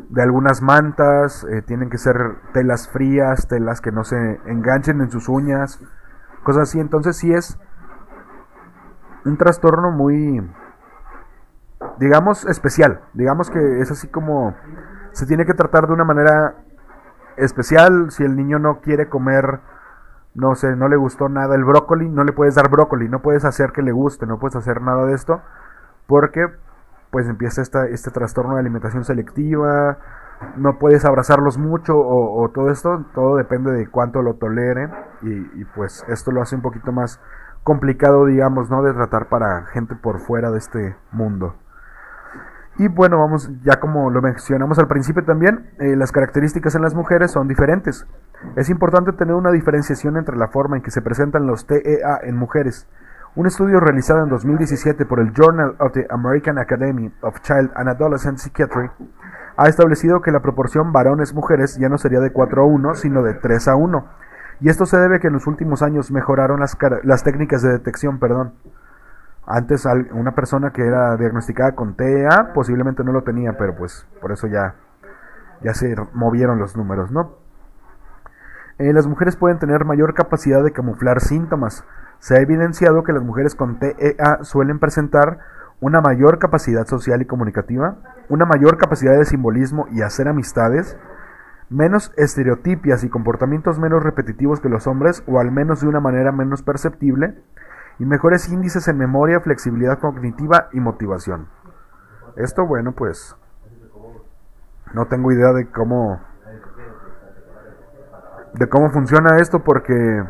de algunas mantas, eh, tienen que ser telas frías, telas que no se enganchen en sus uñas, cosas así. Entonces sí es un trastorno muy, digamos, especial. Digamos que es así como se tiene que tratar de una manera especial. Si el niño no quiere comer no sé, no le gustó nada el brócoli, no le puedes dar brócoli, no puedes hacer que le guste, no puedes hacer nada de esto, porque pues empieza esta, este trastorno de alimentación selectiva, no puedes abrazarlos mucho o, todo esto, todo depende de cuánto lo tolere y, pues esto lo hace un poquito más complicado, digamos, ¿no? De tratar para gente por fuera de este mundo. Y bueno, vamos, ya como lo mencionamos al principio también, eh, las características en las mujeres son diferentes. Es importante tener una diferenciación entre la forma en que se presentan los TEA en mujeres. Un estudio realizado en 2017 por el Journal of the American Academy of Child and Adolescent Psychiatry ha establecido que la proporción varones-mujeres ya no sería de 4 a 1, sino de 3 a 1. Y esto se debe a que en los últimos años mejoraron las, técnicas de detección, perdón. Antes una persona que era diagnosticada con TEA posiblemente no lo tenía, pero pues por eso ya, ya se movieron los números, ¿no? Eh, las mujeres pueden tener mayor capacidad de camuflar síntomas. Se ha evidenciado que las mujeres con TEA suelen presentar una mayor capacidad social y comunicativa, una mayor capacidad de simbolismo y hacer amistades, menos estereotipias y comportamientos menos repetitivos que los hombres, o al menos de una manera menos perceptible, y mejores índices en memoria, flexibilidad cognitiva y motivación. Esto, bueno, pues no tengo idea de cómo de cómo funciona esto porque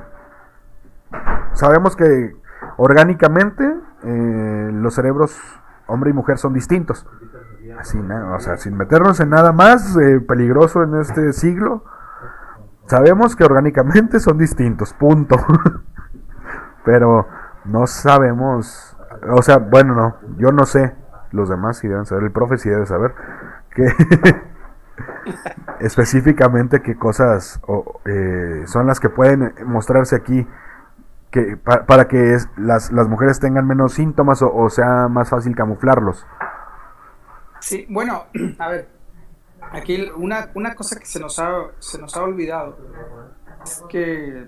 sabemos que orgánicamente eh, los cerebros hombre y mujer son distintos. Así, o sea, sin meternos en nada más eh, peligroso en este siglo, sabemos que orgánicamente son distintos, punto. Pero no sabemos, o sea, bueno, no, yo no sé, los demás sí deben saber, el profe sí debe saber, que, específicamente qué cosas eh, son las que pueden mostrarse aquí que para que las, las, mujeres tengan menos síntomas o, sea más fácil camuflarlos. Sí, bueno, a ver, aquí una, una cosa que se nos ha, se nos ha olvidado es que eh,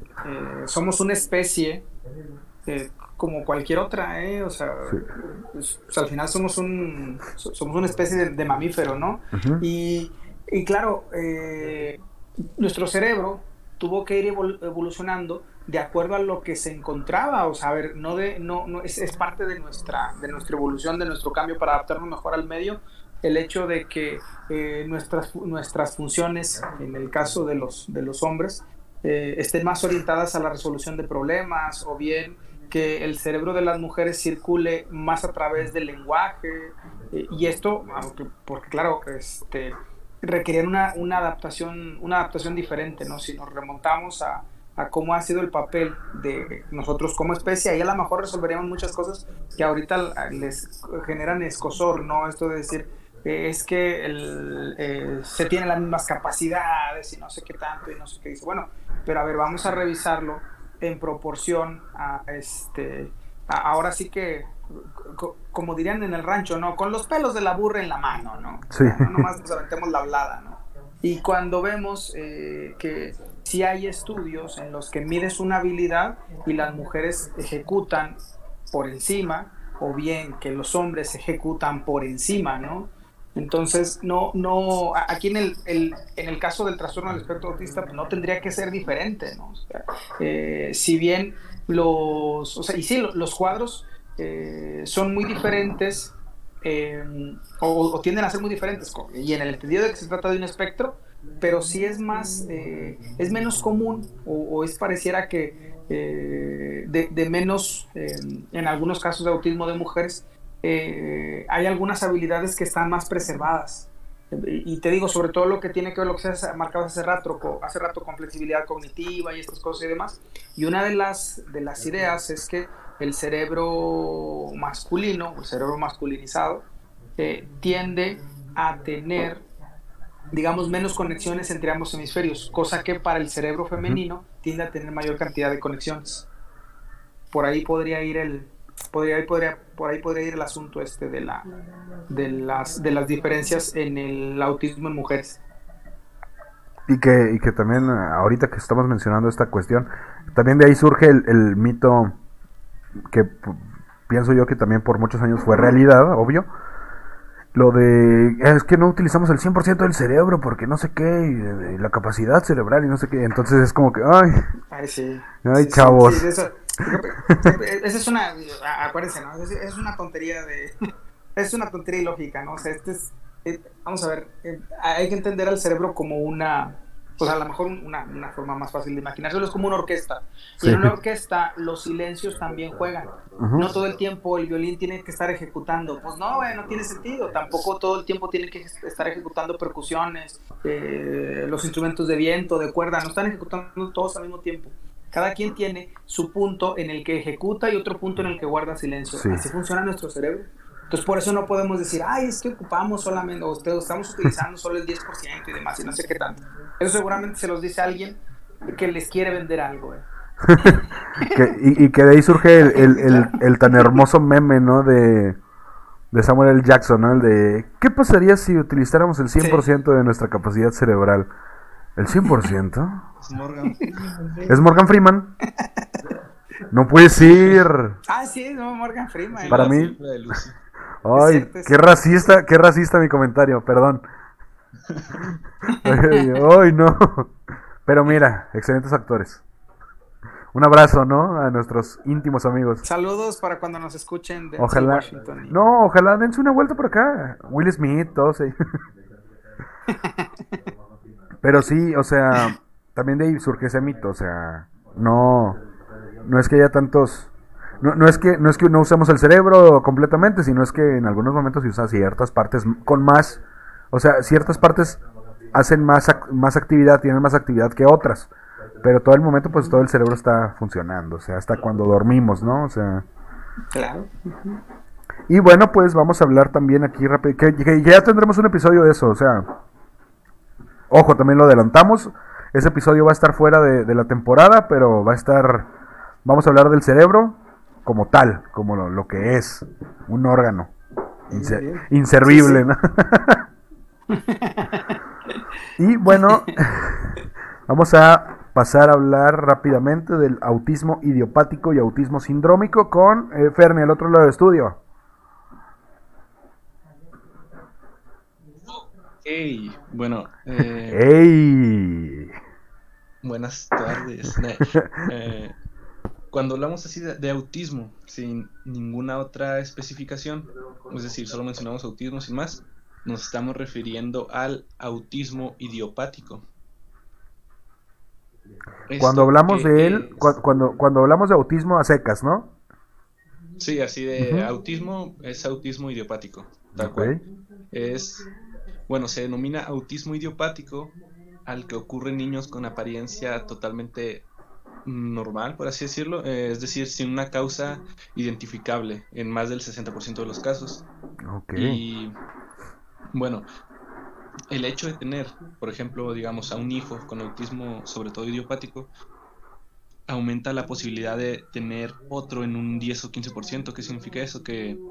somos una especie eh, como cualquier otra, ¿eh? O sea, pues, al final somos un somos una especie de, mamífero, ¿no? y, y, claro, eh, nuestro cerebro tuvo que ir evolucionando de acuerdo a lo que se encontraba, o sea, a ver, no de, no, no es, es, parte de nuestra, de nuestra evolución, de nuestro cambio para adaptarnos mejor al medio, el hecho de que eh, nuestras, nuestras funciones, en el caso de los, de los hombres, eh, estén más orientadas a la resolución de problemas o bien que el cerebro de las mujeres circule más a través del lenguaje eh, y esto aunque, porque claro este requerir una, una, adaptación una adaptación diferente no si nos remontamos a, a, cómo ha sido el papel de nosotros como especie ahí a lo mejor resolveríamos muchas cosas que ahorita les generan escosor no esto de decir es que eh, se tienen las mismas capacidades y no sé qué tanto y no sé qué dice. Bueno pero a ver vamos a revisarlo en proporción a este ahora sí que como dirían en el rancho, ¿no? Con los pelos de la burra en la mano, ¿no? Sí. No nomás nos aventemos la hablada, ¿no? Y cuando vemos eh, que si hay estudios en los que mides una habilidad y las mujeres ejecutan por encima, o bien que los hombres ejecutan por encima, ¿no? Entonces, no, no, aquí en el, en el caso del trastorno del espectro autista, pues no tendría que ser diferente, ¿no? Eh, si bien los, o sea, y sí, los cuadros eh, son muy diferentes eh, o, tienden a ser muy diferentes, y en el entendido de que se trata de un espectro, pero sí es más, es menos común o, es pareciera que de, de, menos, en algunos casos de autismo de mujeres, eh, hay algunas habilidades que están más preservadas. Y te digo, sobre todo lo que tiene que ver lo que se marcado hace rato, hace rato con flexibilidad cognitiva y estas cosas y demás. Y una de las, de las ideas es que el cerebro masculino, el cerebro masculinizado, eh, tiende a tener, digamos, menos conexiones entre ambos hemisferios, cosa que para el cerebro femenino tiende a tener mayor cantidad de conexiones. Por ahí podría ir el, podría, podría, por ahí podría ir el asunto este de, la, de, las, de las diferencias en el autismo en mujeres. Y que, y que también, ahorita que estamos mencionando esta cuestión, también de ahí surge el, mito que pienso yo que también por muchos años fue realidad, obvio. Lo de, es que no utilizamos el 100% del cerebro porque no sé qué, y, la capacidad cerebral y no sé qué. Entonces es como que, ay, ay, sí. ay chavos. Esa es una, acuérdense, ¿no? Es, una tontería de, es una tontería ilógica, ¿no? O sea, este es, eh, vamos a ver, eh, hay que entender al cerebro como una, pues a lo mejor una, una forma más fácil de imaginárselo es como una orquesta. Y en una orquesta los silencios también juegan. No todo el tiempo el violín tiene que estar ejecutando. Pues no, no tiene sentido. Tampoco todo el tiempo tiene que estar ejecutando percusiones, eh, los instrumentos de viento, de cuerda. No están ejecutando todos al mismo tiempo. Cada quien tiene su punto en el que ejecuta y otro punto en el que guarda silencio. Así funciona nuestro cerebro. Entonces, por eso no podemos decir, ay, es que ocupamos solamente, o estamos utilizando solo el 10% y demás, y no sé qué tanto. Eso seguramente se los dice alguien que les quiere vender algo. ¿eh? y, que de ahí surge el, tan hermoso meme, ¿no? De, de, Samuel L. Jackson, ¿no? El de, ¿qué pasaría si utilizáramos el 100% de nuestra capacidad cerebral? ¿El 100%? Es Morgan Freeman. ¿Es Morgan Freeman? No puedes ir. Ah, sí, es Morgan Freeman. Para mí. Ay, qué racista, qué racista mi comentario, perdón. Ay, no. Pero mira, excelentes actores. Un abrazo, ¿no? A nuestros íntimos amigos. Saludos para cuando nos escuchen de ojalá, Washington. No, ojalá dense una vuelta por acá. Will Smith, todos ahí. Pero sí, o sea, también de ahí surge ese mito, o sea, no, no es que haya tantos, no, no, es que no es que no usemos el cerebro completamente, sino es que en algunos momentos se usa ciertas partes con más, o sea, ciertas partes hacen más, más actividad, tienen más actividad que otras, pero todo el momento pues todo el cerebro está funcionando, o sea, hasta cuando dormimos, ¿no? O sea... Claro. Y bueno, pues vamos a hablar también aquí rápido, que ya tendremos un episodio de eso, o sea, ojo, también lo adelantamos. Ese episodio va a estar fuera de, la temporada, pero va a estar. Vamos a hablar del cerebro como tal, como lo, que es, un órgano inservible. y bueno, vamos a pasar a hablar rápidamente del autismo idiopático y autismo sindrómico con eh, Fermi al otro lado del estudio. Hey, bueno. Eh, hey. Buenas tardes. Eh, cuando hablamos así de, autismo, sin ninguna otra especificación, es decir, solo mencionamos autismo sin más, nos estamos refiriendo al autismo idiopático. Cuando hablamos de él, cuando, cuando hablamos de autismo a secas, ¿no? Sí, así de autismo es autismo idiopático, tal cual. Es bueno, se denomina autismo idiopático al que ocurre en niños con apariencia totalmente normal, por así decirlo, eh, es decir, sin una causa identificable en más del 60% de los casos. Y bueno, el hecho de tener, por ejemplo, digamos, a un hijo con autismo, sobre todo idiopático, aumenta la posibilidad de tener otro en un 10 o 15%. ¿Qué significa eso? Que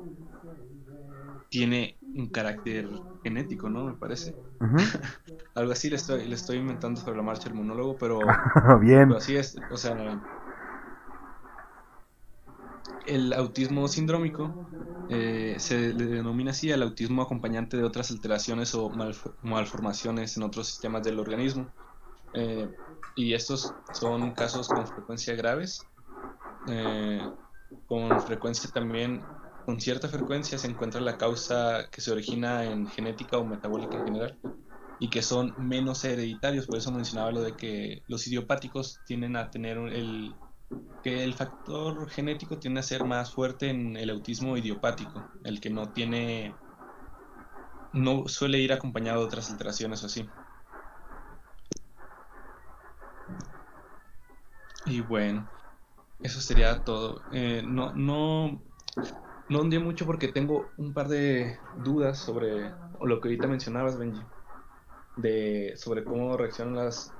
tiene un carácter genético, ¿no? Me parece. Algo así le estoy, le estoy inventando sobre la marcha el monólogo, pero, Bien. así es, o sea, el autismo sindrómico eh, se le denomina así al autismo acompañante de otras alteraciones o malformaciones en otros sistemas del organismo. Eh, y estos son casos con frecuencia graves, eh, con frecuencia también con cierta frecuencia se encuentra la causa que se origina en genética o metabólica en general y que son menos hereditarios, por eso mencionaba lo de que los idiopáticos tienden a tener el que el factor genético tiende a ser más fuerte en el autismo idiopático, el que no tiene no suele ir acompañado de otras alteraciones o así. Y bueno, eso sería todo. Eh, no, no, no hundí mucho porque tengo un par de dudas sobre lo que ahorita mencionabas, Benji, de sobre cómo reaccionan las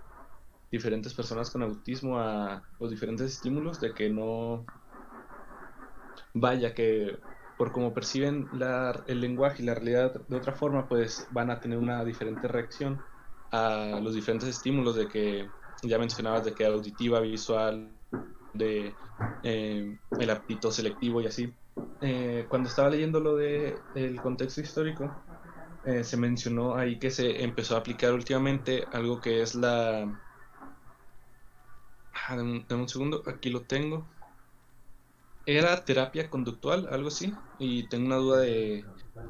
diferentes personas con autismo a los diferentes estímulos, de que no vaya que por cómo perciben el lenguaje y la realidad de otra forma, pues van a tener una diferente reacción a los diferentes estímulos de que ya mencionabas de que auditiva, visual, de eh, el apetito selectivo y así. Eh, cuando estaba leyendo lo de el contexto histórico, eh, se mencionó ahí que se empezó a aplicar últimamente algo que es la... Ah, dame, un segundo, aquí lo tengo. Era terapia conductual, algo así, y tengo una duda de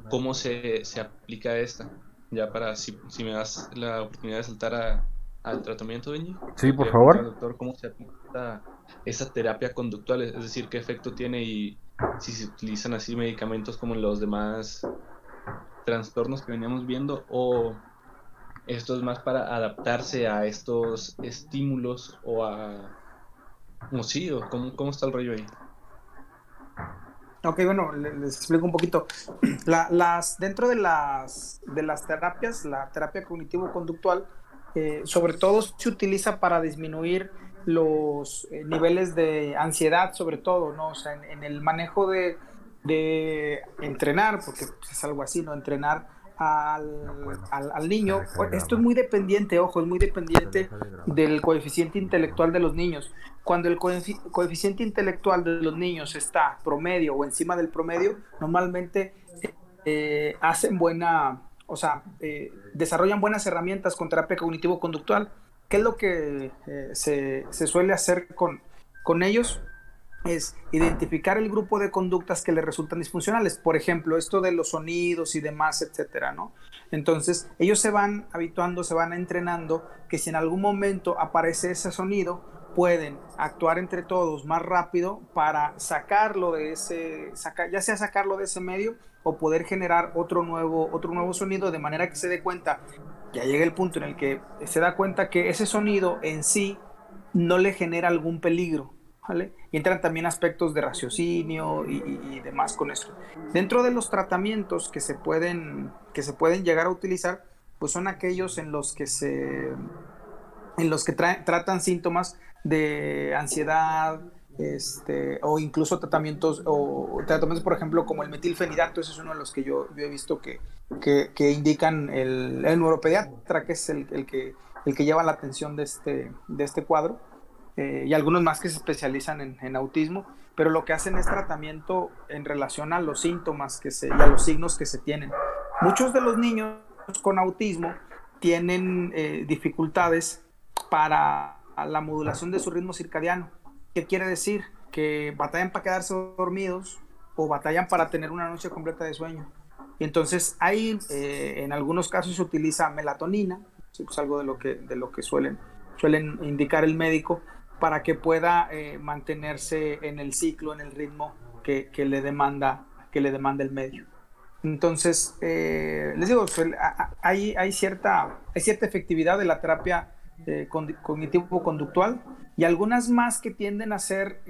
cómo se, se aplica esta. Ya para, si, si me das la oportunidad de saltar al tratamiento, Benji. Sí, por favor. Doctor, ¿cómo se aplica esa terapia conductual? Es decir, qué efecto tiene y si se utilizan así medicamentos como los demás trastornos que veníamos viendo o esto es más para adaptarse a estos estímulos o a sí o cómo, está el rollo ahí Ok, bueno, les explico un poquito. las, dentro de las, de las terapias, la terapia cognitivo-conductual, eh, sobre todo se utiliza para disminuir los eh, niveles de ansiedad, sobre todo, ¿no? O sea, en, el manejo de, entrenar, porque es algo así, ¿no? Entrenar al, al, niño. Esto es muy dependiente, ojo, es muy dependiente del coeficiente intelectual de los niños. Cuando el coeficiente intelectual de los niños está promedio o encima del promedio, normalmente eh, hacen buena, o sea, eh, desarrollan buenas herramientas con terapia cognitivo-conductual ¿Qué es lo que eh, se, suele hacer con, con ellos? Es identificar el grupo de conductas que les resultan disfuncionales. Por ejemplo, esto de los sonidos y demás, etcétera, ¿no? Entonces, ellos se van habituando, se van entrenando que si en algún momento aparece ese sonido, pueden actuar entre todos más rápido para sacarlo de ese, ya sea sacarlo de ese medio o poder generar otro nuevo, otro nuevo sonido de manera que se dé cuenta ya llega el punto en el que se da cuenta que ese sonido en sí no le genera algún peligro. ¿Vale? Y entran también aspectos de raciocinio y, demás con esto. Dentro de los tratamientos que se pueden, que se pueden llegar a utilizar, pues son aquellos en los que se en los que tratan síntomas de ansiedad, este, o incluso tratamientos, o tratamientos, por ejemplo, como el metilfenidato, ese es uno de los que yo, he visto que, que, indican el, el, neuropediatra, que es el, el, que, el que lleva la atención de este, de este cuadro, eh, y algunos más que se especializan en, en, autismo, pero lo que hacen es tratamiento en relación a los síntomas que se, y a los signos que se tienen. Muchos de los niños con autismo tienen eh, dificultades para la modulación de su ritmo circadiano. ¿Qué quiere decir? Que batallan para quedarse dormidos o batallan para tener una noche completa de sueño. Y entonces ahí eh, en algunos casos se utiliza melatonina, es algo de lo que, de lo que suelen, suelen indicar el médico, para que pueda eh, mantenerse en el ciclo, en el ritmo que, que, le, demanda, que le demanda el medio. Entonces, eh, les digo, hay, hay, cierta, hay cierta efectividad de la terapia eh, cognitivo-conductual y algunas más que tienden a ser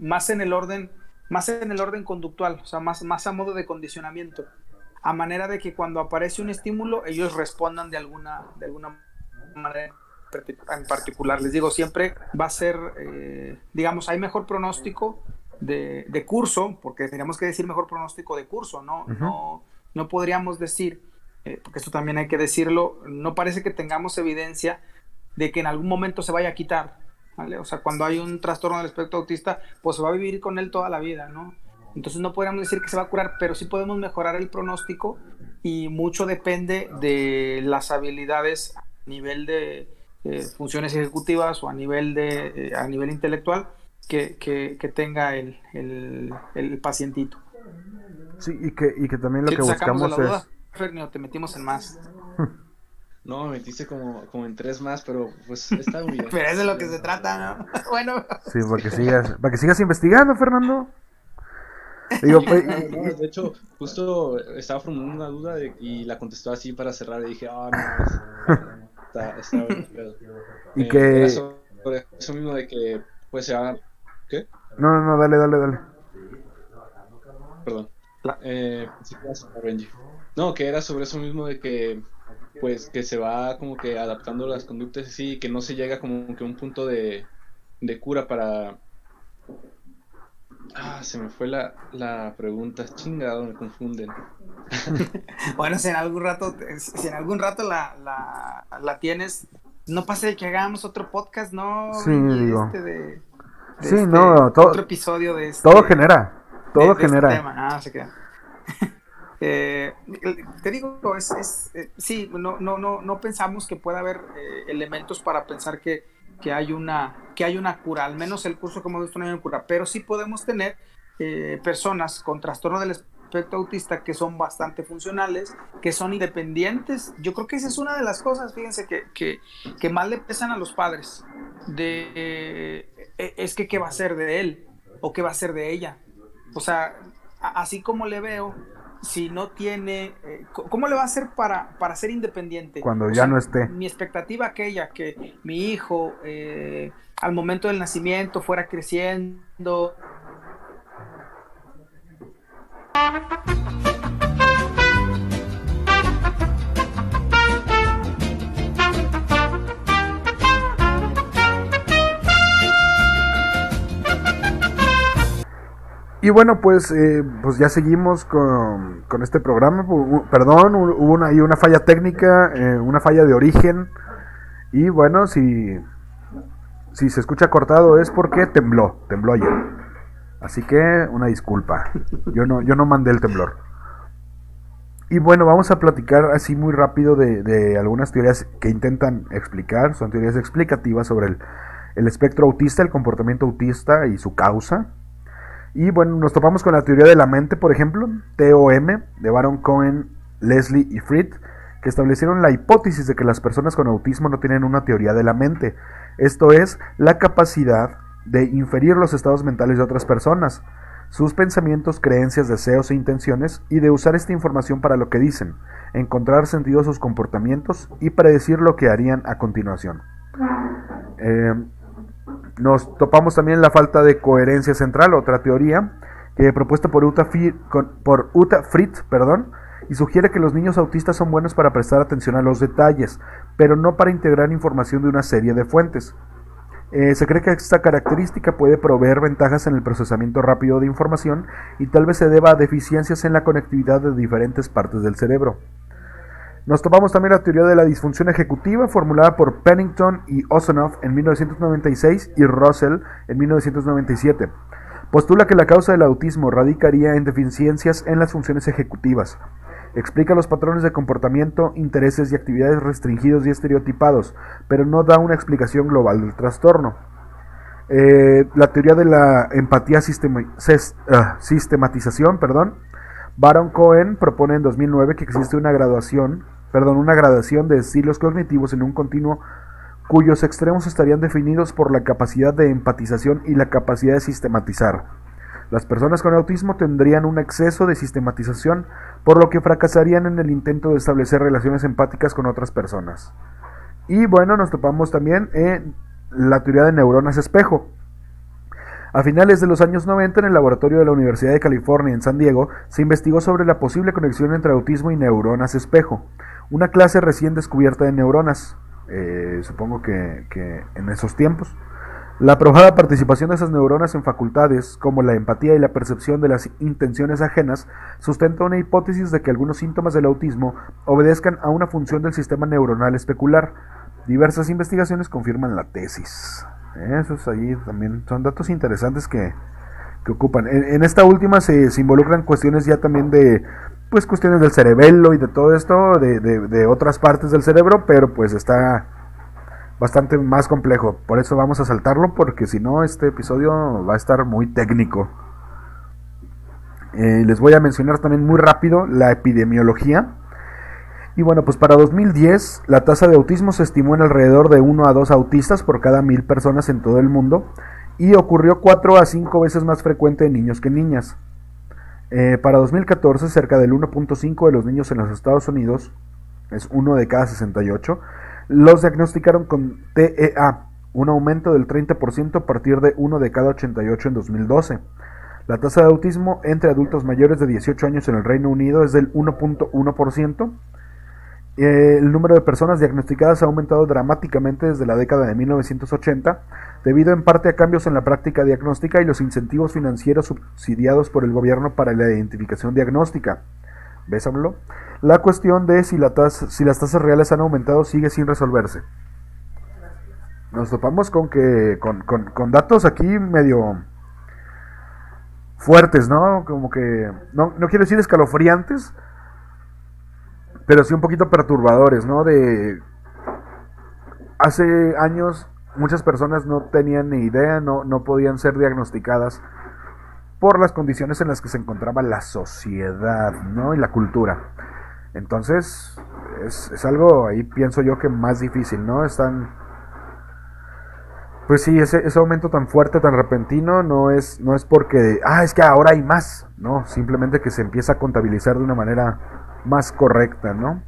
más en el orden más en el orden conductual, o sea, más, más a modo de condicionamiento, a manera de que cuando aparece un estímulo ellos respondan de alguna, de alguna manera en particular. Les digo, siempre va a ser, eh, digamos, hay mejor pronóstico de, de, curso, porque tendríamos que decir mejor pronóstico de curso, ¿no? no, no podríamos decir, porque esto también hay que decirlo, no parece que tengamos evidencia de que en algún momento se vaya a quitar, ¿vale? O sea, cuando hay un trastorno del espectro autista, pues se va a vivir con él toda la vida, ¿no? Entonces no podríamos decir que se va a curar, pero sí podemos mejorar el pronóstico y mucho depende de las habilidades a nivel de eh, funciones ejecutivas o a nivel, de, eh, a nivel intelectual que, que, tenga el, el, el, pacientito. Sí, y que, y que también lo que buscamos es... te metimos en más. No, me metiste como, como en tres más, pero pues está bien. pero es lo que se trata, ¿no? bueno. Sí, para que sigas, para que sigas investigando, Fernando. Digo, pues, de hecho, justo estaba formando una duda y la contestó así para cerrar y dije, ah, no, está, está bien. Y eh, que... Sobre eso mismo de que, pues se haga... ¿Qué? No, no, no, dale, dale, dale. Perdón. Eh, no, que era sobre eso mismo de que pues que se va como que adaptando las conductas así, que no se llega como que a un punto de, de cura para... Ah, se me fue la, la pregunta, chingado, me confunden. bueno, si en algún rato, si en algún rato la, la, tienes, no pase de que hagamos otro podcast, ¿no? Sí, digo. Este de, sí, este, no, todo, otro episodio de este, Todo genera, todo este genera. Ah, se queda. Eh, te digo, es, es eh, sí, no, no, no, no pensamos que pueda haber eh, elementos para pensar que, que, hay una, que hay una cura, al menos el curso que hemos no hay una cura, pero sí podemos tener personas con trastorno del espectro autista que son bastante funcionales, que son independientes. Yo creo que esa es una de las cosas, fíjense, que, que, que más le pesan a los padres, de, es que qué va a ser de él o qué va a ser de ella. O sea, así como le veo, si no tiene, eh, ¿cómo le va a hacer para, para ser independiente? Cuando ya no esté. Mi expectativa aquella, que mi hijo eh, al momento del nacimiento fuera creciendo. Y bueno, pues, eh, pues ya seguimos con, con este programa. Perdón, hubo una, una falla técnica, eh, una falla de origen. Y bueno, si, si se escucha cortado es porque tembló, tembló ayer. Así que una disculpa. Yo no, yo no mandé el temblor. Y bueno, vamos a platicar así muy rápido de, de algunas teorías que intentan explicar. Son teorías explicativas sobre el, el espectro autista, el comportamiento autista y su causa. Y bueno, nos topamos con la teoría de la mente, por ejemplo, TOM, de Baron Cohen, Leslie y Fried, que establecieron la hipótesis de que las personas con autismo no tienen una teoría de la mente, esto es, la capacidad de inferir los estados mentales de otras personas, sus pensamientos, creencias, deseos e intenciones, y de usar esta información para lo que dicen, encontrar sentido a sus comportamientos y predecir lo que harían a continuación. Eh, nos topamos también la falta de coherencia central, otra teoría que propuesta por Uta, por Uta Fritz, perdón, y sugiere que los niños autistas son buenos para prestar atención a los detalles, pero no para integrar información de una serie de fuentes. Eh, se cree que esta característica puede proveer ventajas en el procesamiento rápido de información y tal vez se deba a deficiencias en la conectividad de diferentes partes del cerebro. Nos tomamos también la teoría de la disfunción ejecutiva formulada por Pennington y Osonoff en 1996 y Russell en 1997. Postula que la causa del autismo radicaría en deficiencias en las funciones ejecutivas. Explica los patrones de comportamiento, intereses y actividades restringidos y estereotipados, pero no da una explicación global del trastorno. Eh, la teoría de la empatía ah, sistematización, perdón. Baron Cohen propone en 2009 que existe una graduación, perdón, una gradación de estilos cognitivos en un continuo cuyos extremos estarían definidos por la capacidad de empatización y la capacidad de sistematizar. Las personas con autismo tendrían un exceso de sistematización, por lo que fracasarían en el intento de establecer relaciones empáticas con otras personas. Y bueno, nos topamos también en la teoría de neuronas espejo. A finales de los años 90, en el laboratorio de la Universidad de California en San Diego, se investigó sobre la posible conexión entre autismo y neuronas espejo, una clase recién descubierta de neuronas, eh, supongo que, que en esos tiempos. La probada participación de esas neuronas en facultades, como la empatía y la percepción de las intenciones ajenas, sustenta una hipótesis de que algunos síntomas del autismo obedezcan a una función del sistema neuronal especular. Diversas investigaciones confirman la tesis. Esos ahí también son datos interesantes que, ocupan. En, esta última se, involucran cuestiones ya también de, pues cuestiones del cerebelo y de todo esto, de, de otras partes del cerebro, pero pues está bastante más complejo. Por eso vamos a saltarlo, porque si no, este episodio va a estar muy técnico. Eh, les voy a mencionar también muy rápido la epidemiología. Y bueno, pues para 2010 la tasa de autismo se estimó en alrededor de 1 a 2 autistas por cada mil personas en todo el mundo y ocurrió 4 a 5 veces más frecuente en niños que en niñas. Eh, para 2014 cerca del 1.5 de los niños en los Estados Unidos, es uno de cada 68, los diagnosticaron con TEA, un aumento del 30% a partir de 1 de cada 88 en 2012. La tasa de autismo entre adultos mayores de 18 años en el Reino Unido es del 1.1%. Eh, el número de personas diagnosticadas ha aumentado dramáticamente desde la década de 1980, debido en parte a cambios en la práctica diagnóstica y los incentivos financieros subsidiados por el gobierno para la identificación diagnóstica. Bésamelo. La cuestión de si, la si las tasas reales han aumentado sigue sin resolverse. Nos topamos con que con, datos aquí medio fuertes, ¿no? Como que no, no quiero decir escalofriantes, pero sí un poquito perturbadores, ¿no? De hace años muchas personas no tenían ni idea, no, no podían ser diagnosticadas por las condiciones en las que se encontraba la sociedad ¿no? y la cultura. Entonces, es, algo ahí pienso yo que más difícil, ¿no? Están... Pues sí, ese, ese, aumento tan fuerte, tan repentino, no es, no es porque, ah, es que ahora hay más, no, simplemente que se empieza a contabilizar de una manera más correcta, ¿no?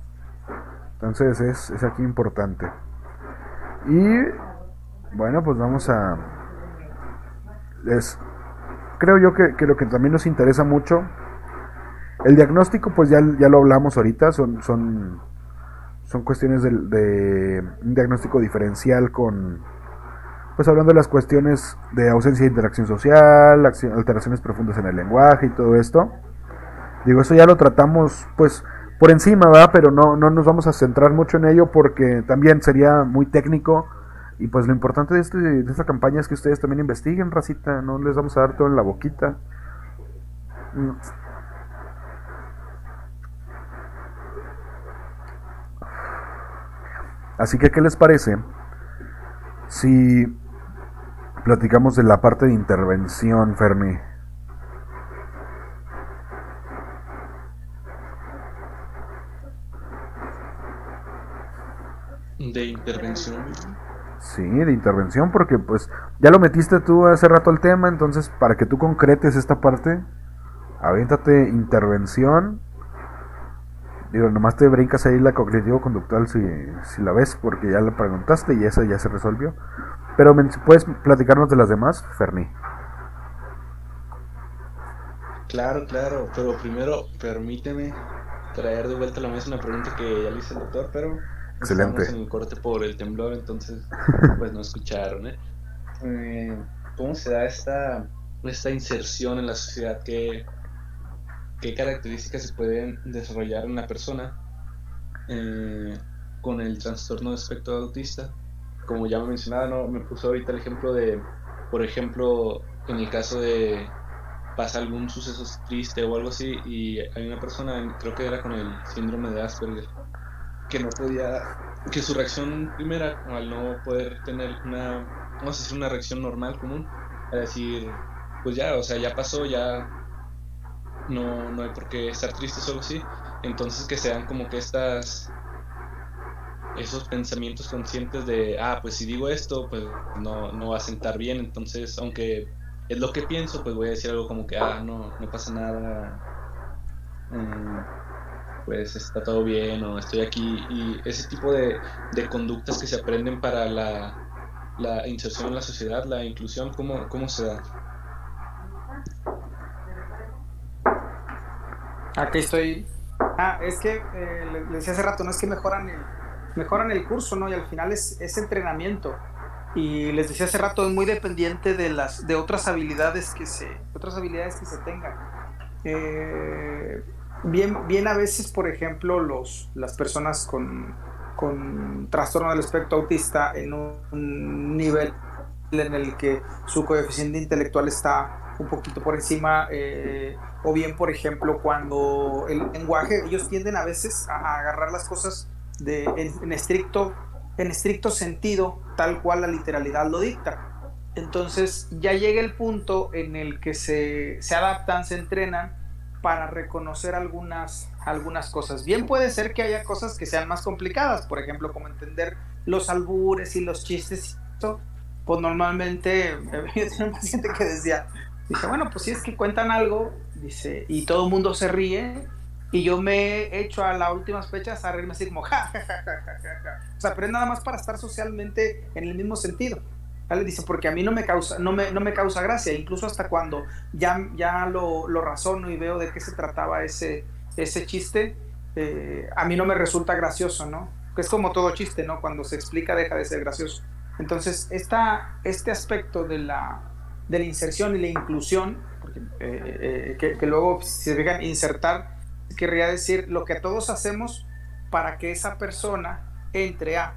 Entonces es, es aquí importante. Y bueno, pues vamos a... Es, creo yo que, lo que también nos interesa mucho, el diagnóstico, pues ya, ya lo hablamos ahorita, son, son, son cuestiones de, un diagnóstico diferencial con, pues hablando de las cuestiones de ausencia de interacción social, alteraciones profundas en el lenguaje y todo esto. Digo, eso ya lo tratamos, pues, por encima, ¿verdad? Pero no, no nos vamos a centrar mucho en ello porque también sería muy técnico y pues lo importante de, este, de esta campaña es que ustedes también investiguen, racita, no les vamos a dar todo en la boquita. Mm. Así que, ¿qué les parece si platicamos de la parte de intervención, Fermi? De intervención. Sí, de intervención, porque pues ya lo metiste tú hace rato al tema, entonces para que tú concretes esta parte, aviéntate intervención. Digo, nomás te brincas ahí la cognitivo-conductual si, si la ves, porque ya la preguntaste y esa ya se resolvió. Pero ¿puedes platicarnos de las demás, Ferni? Claro, claro, pero primero permíteme traer de vuelta a la mesa una pregunta que ya le hice al doctor, pero Excelente. estamos en el corte por el temblor, entonces pues no escucharon, ¿eh? Eh, ¿Cómo se da esta, esta inserción en la sociedad? ¿Qué, qué características se pueden desarrollar en la persona eh, con el trastorno de espectro autista? Como ya me mencionaba, ¿no? me puso ahorita el ejemplo de, por ejemplo, en el caso de pasa algún suceso triste o algo así y hay una persona, creo que era con el síndrome de Asperger, que no podía, que su reacción primera, al no poder tener una, vamos a decir, una reacción normal, común, a decir, pues ya, o sea, ya pasó, ya no, no hay por qué estar triste solo así, entonces que sean como que estas esos pensamientos conscientes de, ah, pues si digo esto, pues no, no va a sentar bien, entonces aunque es lo que pienso, pues voy a decir algo como que, ah, no, no pasa nada, mm, pues está todo bien o estoy aquí. Y ese tipo de, de conductas que se aprenden para la, la, inserción en la sociedad, la inclusión, ¿cómo, cómo se da? Aquí estoy. Ah, es que eh, le, decía hace rato, no es que mejoran el, mejoran el curso, ¿no? Y al final es, es entrenamiento y les decía hace rato es muy dependiente de las de otras habilidades que se otras habilidades que se tengan eh, bien bien a veces por ejemplo los las personas con, con trastorno del espectro autista en un nivel en el que su coeficiente intelectual está un poquito por encima eh, o bien por ejemplo cuando el lenguaje ellos tienden a veces a agarrar las cosas de, en, estricto en estricto sentido, tal cual la literalidad lo dicta. Entonces ya llega el punto en el que se, se adaptan, se entrenan para reconocer algunas, algunas cosas. Bien puede ser que haya cosas que sean más complicadas, por ejemplo, como entender los albures y los chistes. Pues normalmente, yo tenía un paciente que decía, dice, bueno, pues si es que cuentan algo, dice, y todo el mundo se ríe, y yo me he hecho a las últimas fechas a reírme así como ja, ja, ja, ja, ja, ja. O sea, pero es nada más para estar socialmente en el mismo sentido. ¿Vale? Dice, porque a mí no me causa, no me, no me causa gracia, incluso hasta cuando ya, ya lo, lo razono y veo de qué se trataba ese, ese chiste, eh, a mí no me resulta gracioso, ¿no? Que es como todo chiste, ¿no? Cuando se explica deja de ser gracioso. Entonces, esta, este aspecto de la, de la inserción y la inclusión, porque, eh, eh, que, que, luego, si se fijan, insertar querría decir lo que todos hacemos para que esa persona entre a,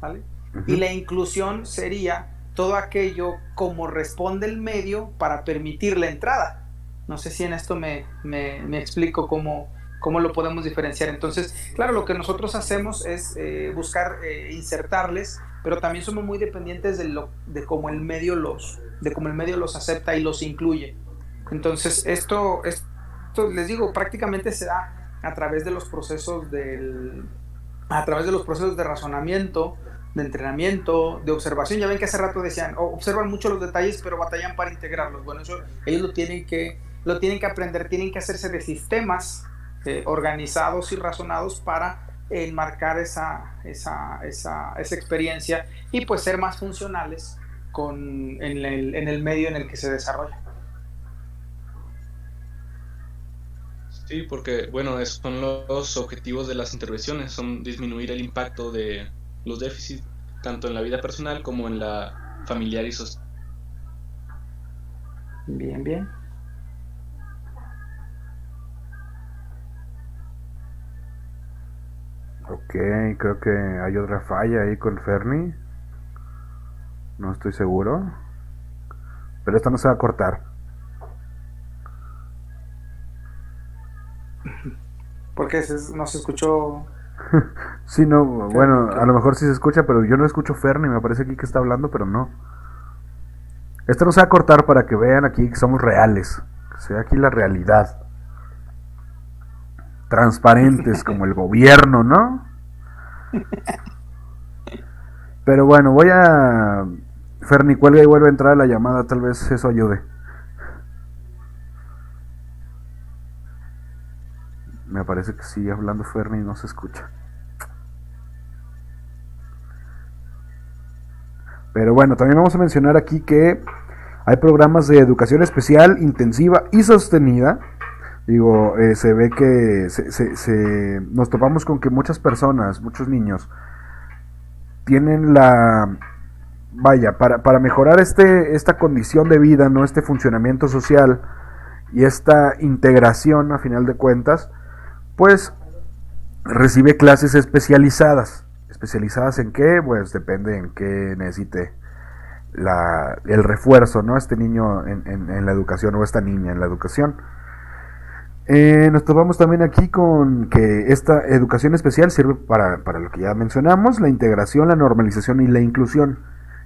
¿vale? Uh -huh. Y la inclusión sería todo aquello como responde el medio para permitir la entrada. No sé si en esto me, me, explico cómo, cómo, lo podemos diferenciar. Entonces, claro, lo que nosotros hacemos es eh, buscar eh, insertarles, pero también somos muy dependientes de, lo, de cómo el medio los, de cómo el medio los acepta y los incluye. Entonces, esto, esto les digo, prácticamente se da a través de los procesos del, a través de los procesos de razonamiento, de entrenamiento, de observación. Ya ven que hace rato decían, oh, observan mucho los detalles, pero batallan para integrarlos. Bueno, eso ellos lo tienen que, lo tienen que aprender, tienen que hacerse de sistemas eh, organizados y razonados para enmarcar esa, esa, esa, esa, experiencia y pues ser más funcionales con, en, el, en el medio en el que se desarrolla. Sí, porque, bueno, esos son los objetivos de las intervenciones, son disminuir el impacto de los déficits, tanto en la vida personal como en la familiar y social. Bien, bien. Ok, creo que hay otra falla ahí con Fernie. No estoy seguro. Pero esta no se va a cortar. Porque no se escuchó. sí, no, bueno, a lo mejor sí se escucha, pero yo no escucho Fernie, me parece aquí que está hablando, pero no. Esto no se va a cortar para que vean aquí que somos reales, que sea aquí la realidad. Transparentes como el gobierno, ¿no? Pero bueno, voy a... Fernie, cuelga y vuelve a entrar a la llamada, tal vez eso ayude. Me parece que sigue hablando Fernie y no se escucha. Pero bueno, también vamos a mencionar aquí que hay programas de educación especial, intensiva y sostenida Digo, eh, se ve que se, se- se- nos topamos con que muchas personas, muchos niños, tienen la... Vaya, para, para mejorar este, esta condición de vida, ¿no? Este funcionamiento social y esta integración, a final de cuentas, pues recibe clases especializadas. ¿Especializadas en qué? Pues depende en qué necesite la, el refuerzo, ¿no? Este niño en, en- la educación o esta niña en la educación. Eh, nos topamos también aquí con que esta educación especial sirve para, para lo que ya mencionamos, la integración, la normalización y la inclusión.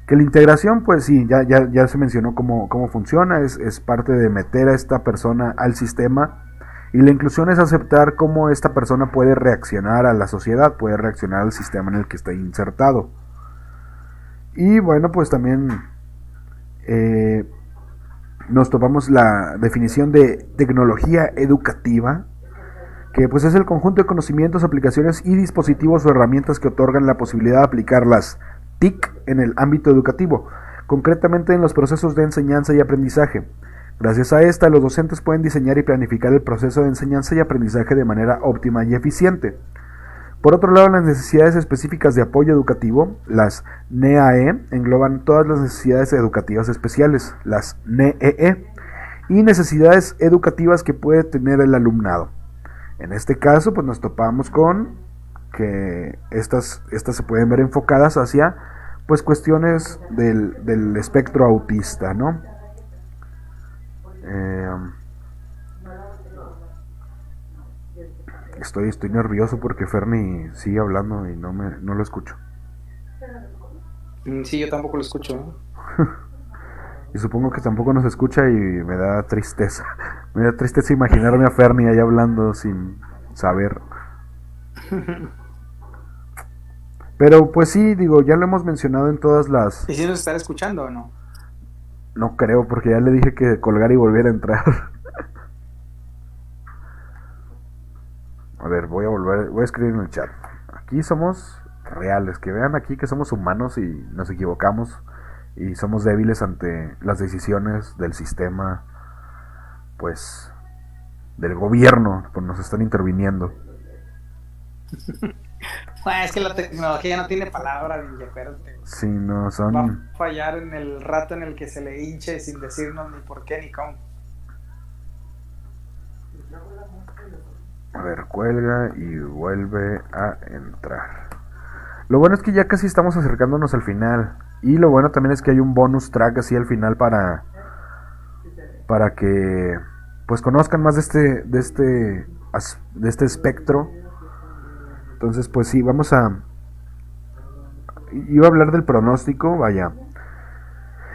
Que la integración, pues sí, ya, ya, ya se mencionó cómo, cómo funciona, es, es parte de meter a esta persona al sistema. Y la inclusión es aceptar cómo esta persona puede reaccionar a la sociedad, puede reaccionar al sistema en el que está insertado. Y bueno, pues también eh, nos topamos la definición de tecnología educativa, que pues es el conjunto de conocimientos, aplicaciones y dispositivos o herramientas que otorgan la posibilidad de aplicar las TIC en el ámbito educativo, concretamente en los procesos de enseñanza y aprendizaje. Gracias a esta, los docentes pueden diseñar y planificar el proceso de enseñanza y aprendizaje de manera óptima y eficiente. Por otro lado, las necesidades específicas de apoyo educativo, las NEAE, engloban todas las necesidades educativas especiales, las NEE, y necesidades educativas que puede tener el alumnado. En este caso, pues nos topamos con que estas, estas se pueden ver enfocadas hacia pues cuestiones del, del espectro autista, ¿no? Eh, Estoy, estoy nervioso porque Ferni sigue hablando y no me no lo escucho. Mm, Sí, yo tampoco lo escucho. ¿eh? Y supongo que tampoco nos escucha y me da tristeza. Me da tristeza imaginarme a Ferni ahí hablando sin saber. Pero pues sí, digo, ya lo hemos mencionado en todas las... ¿Y si nos están escuchando o no? No creo, porque ya le dije que colgar y volviera a entrar. A ver, voy a volver, voy a escribir en el chat. Aquí somos reales, que vean aquí que somos humanos y nos equivocamos y somos débiles ante las decisiones del sistema, pues, del gobierno, pues nos están interviniendo. Bueno, es que la tecnología no tiene palabra, ninja, espérate. Si no Va son... a fallar en el rato en el que se le hinche sin decirnos ni por qué ni cómo. A ver, cuelga y vuelve a entrar. Lo bueno es que ya casi estamos acercándonos al final. Y lo bueno también es que hay un bonus track así al final para. Para que. Pues conozcan más de este. De este. De este espectro. Entonces, pues sí, vamos a. Iba a hablar del pronóstico, vaya.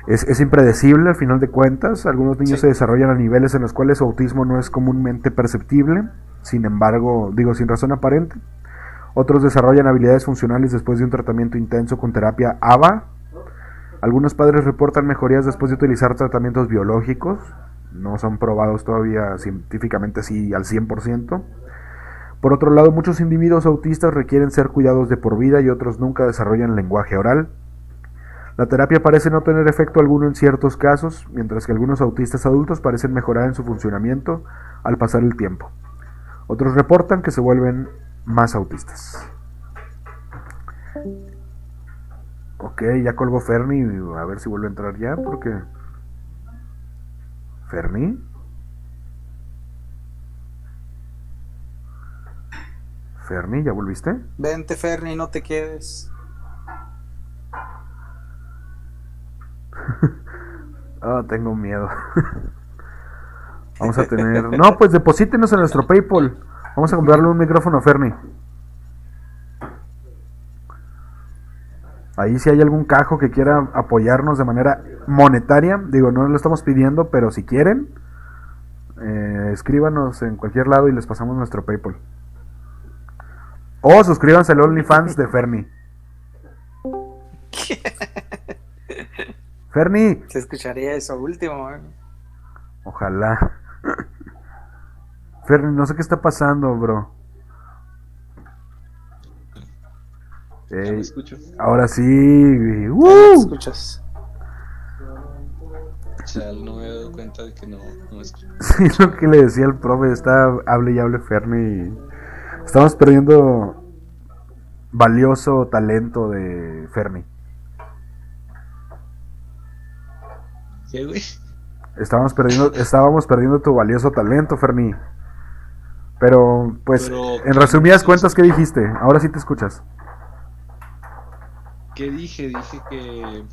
Es, es impredecible al final de cuentas. Algunos niños Sí. se desarrollan a niveles en los cuales su autismo no es comúnmente perceptible. Sin embargo, digo, sin razón aparente. Otros desarrollan habilidades funcionales después de un tratamiento intenso con terapia ABA. Algunos padres reportan mejorías después de utilizar tratamientos biológicos. No son probados todavía científicamente así al 100%. Por otro lado, muchos individuos autistas requieren ser cuidados de por vida y otros nunca desarrollan lenguaje oral. La terapia parece no tener efecto alguno en ciertos casos, mientras que algunos autistas adultos parecen mejorar en su funcionamiento al pasar el tiempo. Otros reportan que se vuelven más autistas. Ok, ya colgó Ferni, a ver si vuelve a entrar ya, porque... ¿Ferni? ¿Ferni, ya volviste? Vente, Ferni, no te quedes. Ah, tengo miedo. Vamos a tener... No, pues deposítenos en nuestro PayPal. Vamos a comprarle un micrófono a Ferni. Ahí si hay algún cajo que quiera apoyarnos de manera monetaria, digo, no lo estamos pidiendo, pero si quieren, eh, escríbanos en cualquier lado y les pasamos nuestro PayPal. O suscríbanse al OnlyFans de Ferni. Ferni, Se escucharía eso último. ¿eh? Ojalá. Ferni, no sé qué está pasando, bro. Ya me escucho. ahora sí. ¡Uh! escuchas. Chal, no me he dado cuenta de que no, no es... Sí, lo que le decía el profe, está hable y hable Ferni. y Estamos perdiendo valioso talento de Ferni. ¿Qué, güey? Estábamos perdiendo, estábamos perdiendo tu valioso talento, Ferni. Pero, pues, Pero, en resumidas cuentas, ¿qué dijiste? Ahora sí te escuchas. ¿Qué dije? Dije que...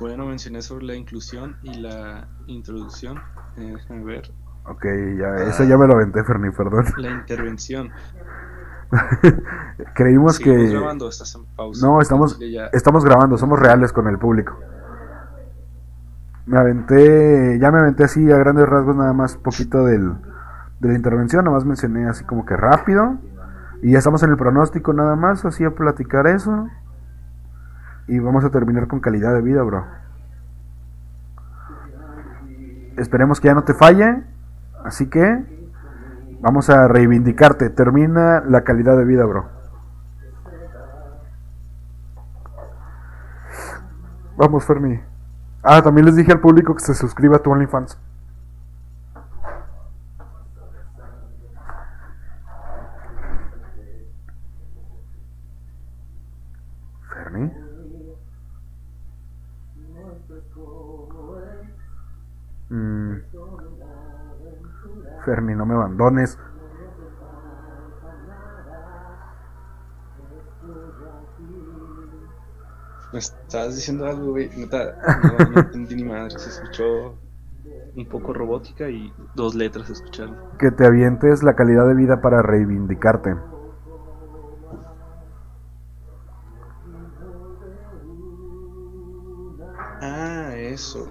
Bueno, mencioné sobre la inclusión y la introducción. Eh, déjame ver. Ok, ya, eso ya me lo aventé, Ferni, perdón. La intervención. Creímos ¿Seguimos que... grabando o estás en pausa? No, estamos, ya- estamos grabando, somos reales con el público. Me aventé, ya me aventé así a grandes rasgos nada más poquito del, de la intervención, nada más mencioné así como que rápido. Y ya estamos en el pronóstico nada más, así a platicar eso. Y vamos a terminar con calidad de vida, bro. Esperemos que ya no te falle. Así que vamos a reivindicarte. Termina la calidad de vida, bro. Vamos, Fermi. Ah, también les dije al público que se suscriba a tu OnlyFans. Fermi. Mm. Fermi, no me abandones. Me estabas diciendo algo, güey. Neta, no, no entendí ni madre. Se escuchó un poco robótica y dos letras se escucharon. Que te avientes la calidad de vida para reivindicarte. Ah, eso.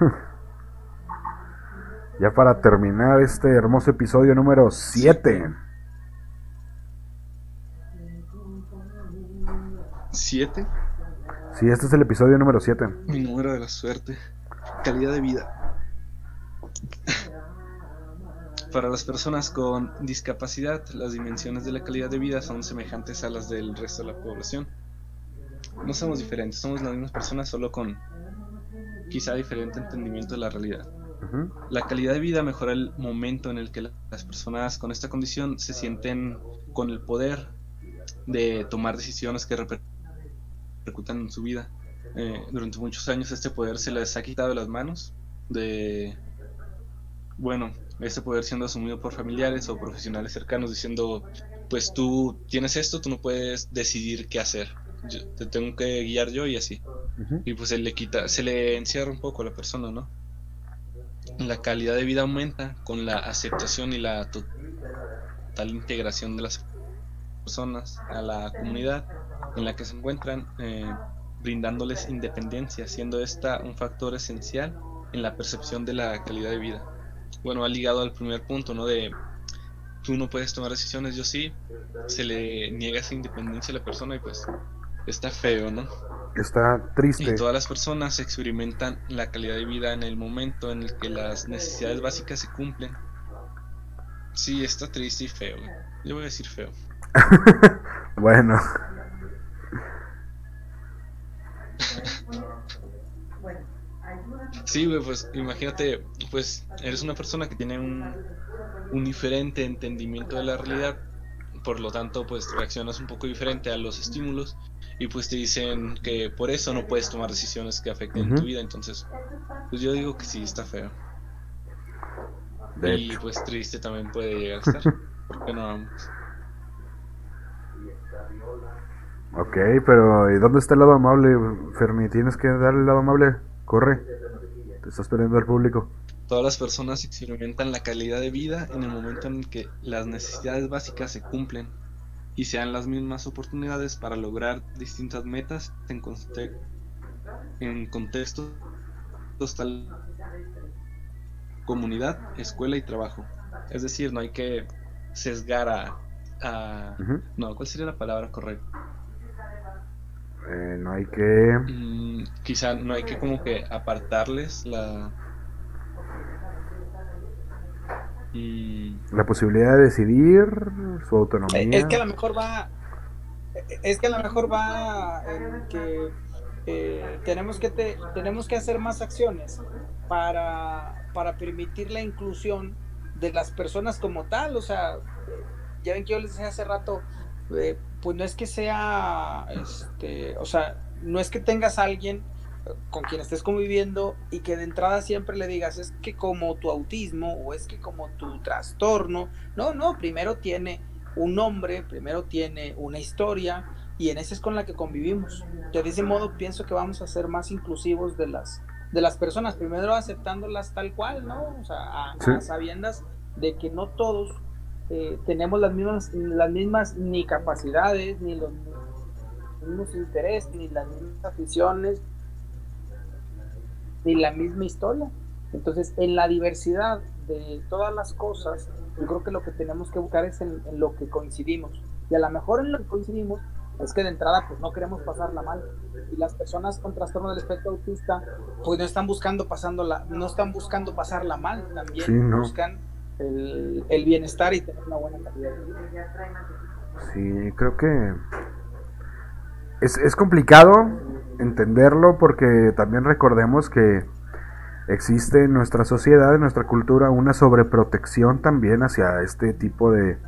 Ya para terminar este hermoso episodio número 7. Siete, Sí, este es el episodio número 7. mi número de la suerte. Calidad de vida. Para las personas con discapacidad, las dimensiones de la calidad de vida son semejantes a las del resto de la población. No somos diferentes, somos las mismas personas, solo con quizá diferente entendimiento de la realidad. La calidad de vida mejora el momento en el que la- las personas con esta condición se sienten con el poder de tomar decisiones que reper- repercutan en su vida. Eh, durante muchos años este poder se les ha quitado de las manos, de bueno, este poder siendo asumido por familiares o profesionales cercanos diciendo, pues tú tienes esto, tú no puedes decidir qué hacer, Yo- te tengo que guiar yo y así y pues se le quita, se le encierra un poco a la persona, ¿no? La calidad de vida aumenta con la aceptación y la to- total integración de las personas a la comunidad en la que se encuentran, eh, brindándoles independencia, siendo esta un factor esencial en la percepción de la calidad de vida. Bueno, ha ligado al primer punto, ¿no? De tú no puedes tomar decisiones, yo sí, se le niega esa independencia a la persona y pues está feo, ¿no? Está triste. Y todas las personas experimentan la calidad de vida en el momento en el que las necesidades básicas se cumplen. Sí, está triste y feo. Yo voy a decir feo. Bueno, Sí, güey, pues imagínate, pues eres una persona que tiene un, un diferente entendimiento de la realidad, por lo tanto, pues reaccionas un poco diferente a los estímulos y pues te dicen que por eso no puedes tomar decisiones que afecten tu vida, entonces, pues yo digo que sí, está feo. de y hecho. pues triste también puede llegar a estar. porque no ambos? Ok, pero ¿y dónde está el lado amable, Fermi? Tienes que dar el lado amable. Corre. Te estás perdiendo al público. Todas las personas experimentan la calidad de vida en el momento en el que las necesidades básicas se cumplen y se dan las mismas oportunidades para lograr distintas metas en, conte- en contextos tal comunidad, escuela y trabajo. Es decir, no hay que sesgar a... no, ¿cuál sería la palabra correcta? Eh, no hay que... Mm, quizá no hay que como que apartarles la... Mm, La posibilidad de decidir su autonomía. Eh, Es que a lo mejor va. Es que a lo mejor va en que eh, tenemos, que tenemos que hacer más acciones para, para permitir la inclusión de las personas como tal. O sea, ya ven que yo les decía hace rato, eh, pues no es que sea, este, o sea, no es que tengas a alguien con quien estés conviviendo y que de entrada siempre le digas es que como tu autismo o es que como tu trastorno, no, no, primero tiene un nombre, primero tiene una historia y en esa es con la que convivimos. Yo de ese modo pienso que vamos a ser más inclusivos de las de las personas, primero aceptándolas tal cual, ¿no? O sea, a, sabiendas de que no todos eh, tenemos las mismas, las mismas ni capacidades, ni los mismos intereses, ni las mismas aficiones, ni la misma historia. Entonces, en la diversidad de todas las cosas, yo creo que lo que tenemos que buscar es en, lo que coincidimos. Y a lo mejor en lo que coincidimos es que de entrada pues no queremos pasarla mal. Y las personas con trastorno del espectro autista pues no están buscando pasándola, no están buscando pasarla mal, también buscan el, el, bienestar y tener una buena calidad de vida. Sí, creo que es, es complicado entenderlo porque también recordemos que existe en nuestra sociedad, en nuestra cultura, una sobreprotección también hacia este tipo de,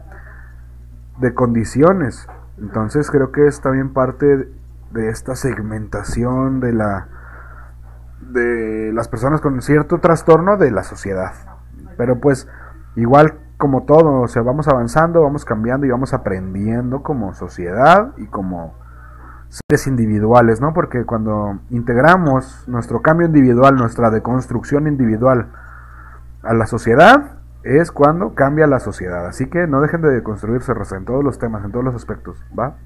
de condiciones. Entonces creo que es también parte de esta segmentación de la de las personas con cierto trastorno de la sociedad. Pero pues igual como todo, o sea, vamos avanzando, vamos cambiando y vamos aprendiendo como sociedad y como seres individuales, ¿no? Porque cuando integramos nuestro cambio individual, nuestra deconstrucción individual a la sociedad, es cuando cambia la sociedad. Así que no dejen de deconstruirse, Rosa, en todos los temas, en todos los aspectos, ¿va?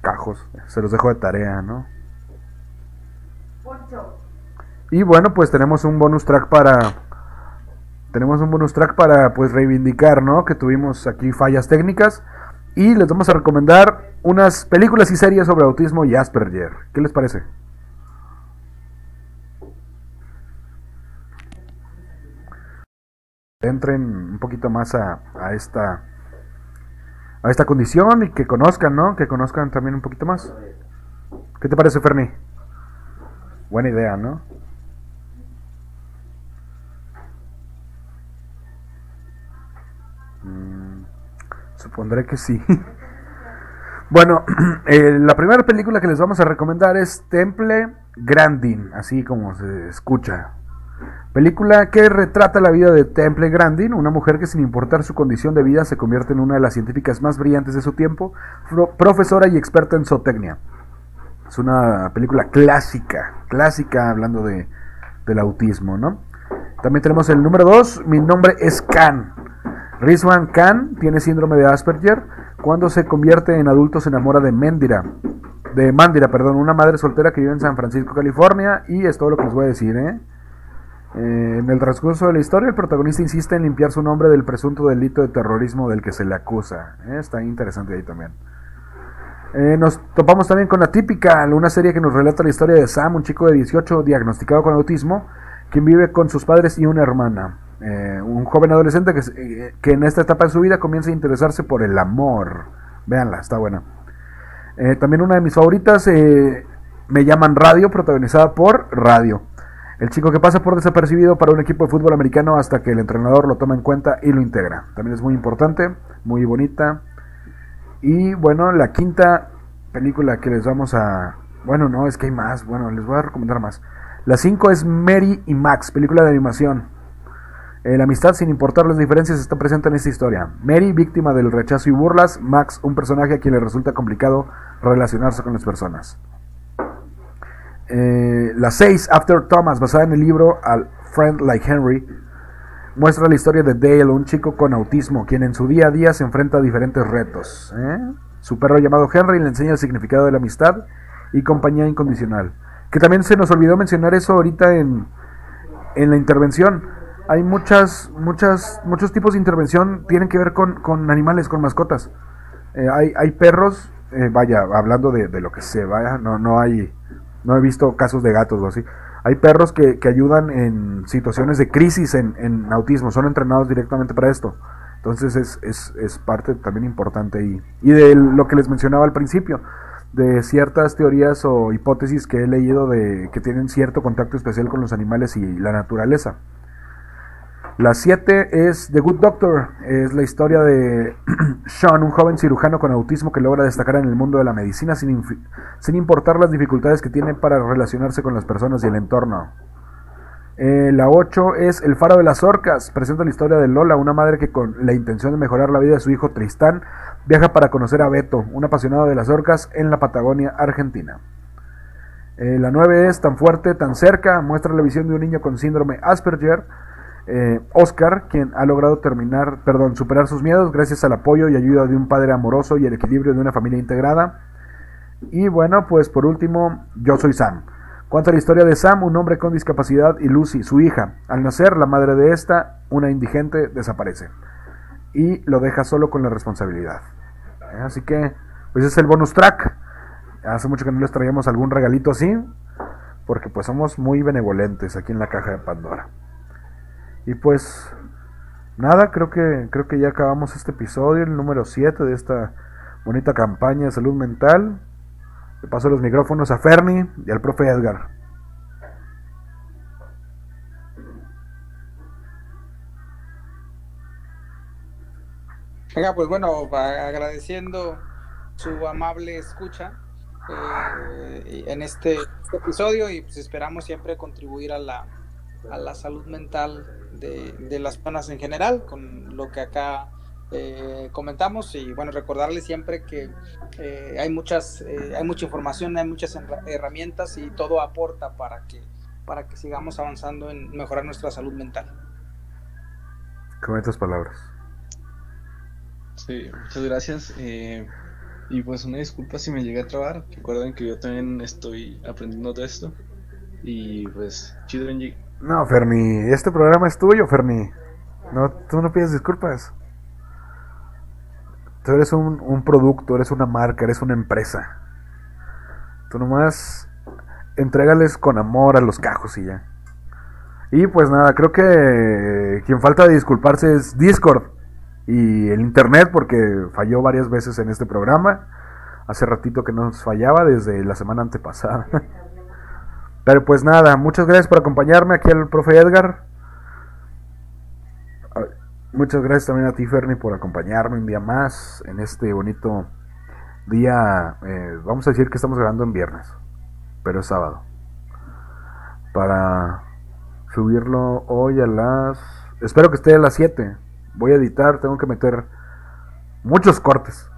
Cajos, se los dejo de tarea, ¿no? Y bueno, pues tenemos un bonus track para tenemos un bonus track para pues reivindicar, ¿no? Que tuvimos aquí fallas técnicas y les vamos a recomendar unas películas y series sobre autismo y Asperger. ¿Qué les parece? Entren un poquito más a, esta a esta condición y que conozcan, ¿no? Que conozcan también un poquito más. ¿Qué te parece, Ferni? Buena idea, ¿no? Mm, supondré que sí. Bueno, eh, la primera película que les vamos a recomendar es Temple Grandin, así como se escucha. Película que retrata la vida de Temple Grandin, una mujer que sin importar su condición de vida se convierte en una de las científicas más brillantes de su tiempo, profesora y experta en zootecnia. Es una película clásica, clásica hablando de, del autismo, ¿no? También tenemos el número 2, mi nombre es Khan. Rizwan Khan tiene síndrome de Asperger cuando se convierte en adulto se enamora de Mendira, de Mandira, perdón, una madre soltera que vive en San Francisco, California, y es todo lo que les voy a decir, ¿eh? Eh, en el transcurso de la historia, el protagonista insiste en limpiar su nombre del presunto delito de terrorismo del que se le acusa. ¿eh? Está interesante ahí también. nos topamos también con típica, una serie que nos relata la historia de Sam, un chico de 18 diagnosticado con autismo, quien vive con sus padres y una hermana. Eh, un joven adolescente que, eh, que, en esta etapa de su vida comienza a interesarse por el amor. Véanla, está buena. Eh, también una de mis favoritas, Me llaman Radio, protagonizada por Radio. El chico que pasa por desapercibido para un equipo de fútbol americano hasta que el entrenador lo toma en cuenta y lo integra. También es muy importante, muy bonita. Y bueno, la quinta película que les vamos a... Bueno, no, es que hay más. Bueno, les voy a recomendar más. La 5 es Mary y Max, película de animación. Eh, la amistad, sin importar las diferencias, está presente en esta historia. Mary, víctima del rechazo y burlas. Max, un personaje a quien le resulta complicado relacionarse con las personas. Eh, la 6, After Thomas, basada en el libro Al Friend Like Henry, muestra la historia de Dale, un chico con autismo, quien en su día a día se enfrenta a diferentes retos. ¿eh? Su perro llamado Henry le enseña el significado de la amistad y compañía incondicional. Que también se nos olvidó mencionar eso ahorita en, en la intervención hay muchas, muchas, muchos tipos de intervención tienen que ver con, animales, con mascotas. Eh, hay, hay perros, eh, vaya, hablando de, lo que se vaya, no, no hay, no he visto casos de gatos o así. Hay perros que, ayudan en situaciones de crisis en, autismo, son entrenados directamente para esto. Entonces es, es, es parte también importante y, y de lo que les mencionaba al principio, de ciertas teorías o hipótesis que he leído de que tienen cierto contacto especial con los animales y la naturaleza. La 7 es The Good Doctor, es la historia de Sean, un joven cirujano con autismo que logra destacar en el mundo de la medicina sin, sin importar las dificultades que tiene para relacionarse con las personas y el entorno. Eh, la 8 es El Faro de las Orcas. Presenta la historia de Lola, una madre que con la intención de mejorar la vida de su hijo Tristán viaja para conocer a Beto, un apasionado de las orcas en la Patagonia, Argentina. Eh, la 9 es Tan fuerte, tan cerca. Muestra la visión de un niño con síndrome Asperger. Eh, Oscar, quien ha logrado terminar, perdón, superar sus miedos gracias al apoyo y ayuda de un padre amoroso y el equilibrio de una familia integrada. Y bueno, pues por último, Yo soy Sam Cuenta la historia de Sam, un hombre con discapacidad, y Lucy, su hija. Al nacer, la madre de esta, una indigente, desaparece. Y lo deja solo con la responsabilidad. ¿Eh? Así que, pues es el bonus track. Hace mucho que no les traíamos algún regalito así. Porque pues somos muy benevolentes aquí en la caja de Pandora. Y pues, nada, creo que, creo que ya acabamos este episodio, el número 7 de esta bonita campaña de salud mental. Le paso los micrófonos a Ferni y al profe Edgar. Venga, pues bueno, agradeciendo su amable escucha eh, en este, episodio y pues esperamos siempre contribuir a la, a la salud mental de, de las personas en general con lo que acá eh, comentamos. Y bueno recordarles siempre que eh, hay muchas eh, hay mucha información hay muchas herramientas y todo aporta para que para que sigamos avanzando en mejorar nuestra salud mental. Con estas palabras. Sí muchas gracias. Y pues una disculpa si me llegué a trabar. Recuerden que yo también estoy aprendiendo de esto. Y pues chido en no Ferni este programa es tuyo Ferni no tú no pides disculpas Tú eres un, producto, eres una marca, eres una empresa. Tú nomás entrégales con amor a los cajos y ya. Y pues nada, creo que quien falta de disculparse es Discord y el Internet porque falló varias veces en este programa. Hace ratito que nos fallaba desde la semana antepasada. Pero pues nada, muchas gracias por acompañarme aquí al profe Edgar. Muchas gracias también a ti, Ferni, por acompañarme un día más en este bonito día. Eh, vamos a decir que estamos grabando en viernes, pero es sábado. Para subirlo hoy a las. Espero que esté a las 7. Voy a editar, tengo que meter muchos cortes.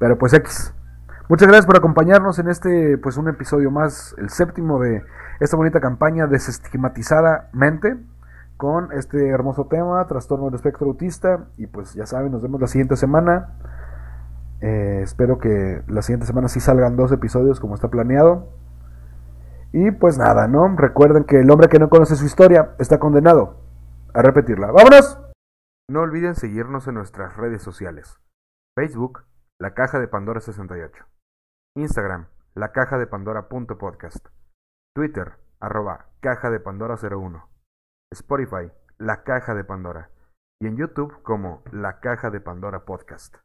Pero pues X. Muchas gracias por acompañarnos en este, pues un episodio más, el séptimo de esta bonita campaña desestigmatizadamente con este hermoso tema, trastorno del espectro autista. Y pues ya saben, nos vemos la siguiente semana. Eh, espero que la siguiente semana sí salgan dos episodios como está planeado. Y pues nada, ¿no? Recuerden que el hombre que no conoce su historia está condenado a repetirla. ¡Vámonos! No olviden seguirnos en nuestras redes sociales. Facebook, La Caja de Pandora 68. Instagram, La Caja de Pandora.podcast. Twitter, arroba Caja de Pandora 01. Spotify, La Caja de Pandora, y en YouTube como La Caja de Pandora Podcast.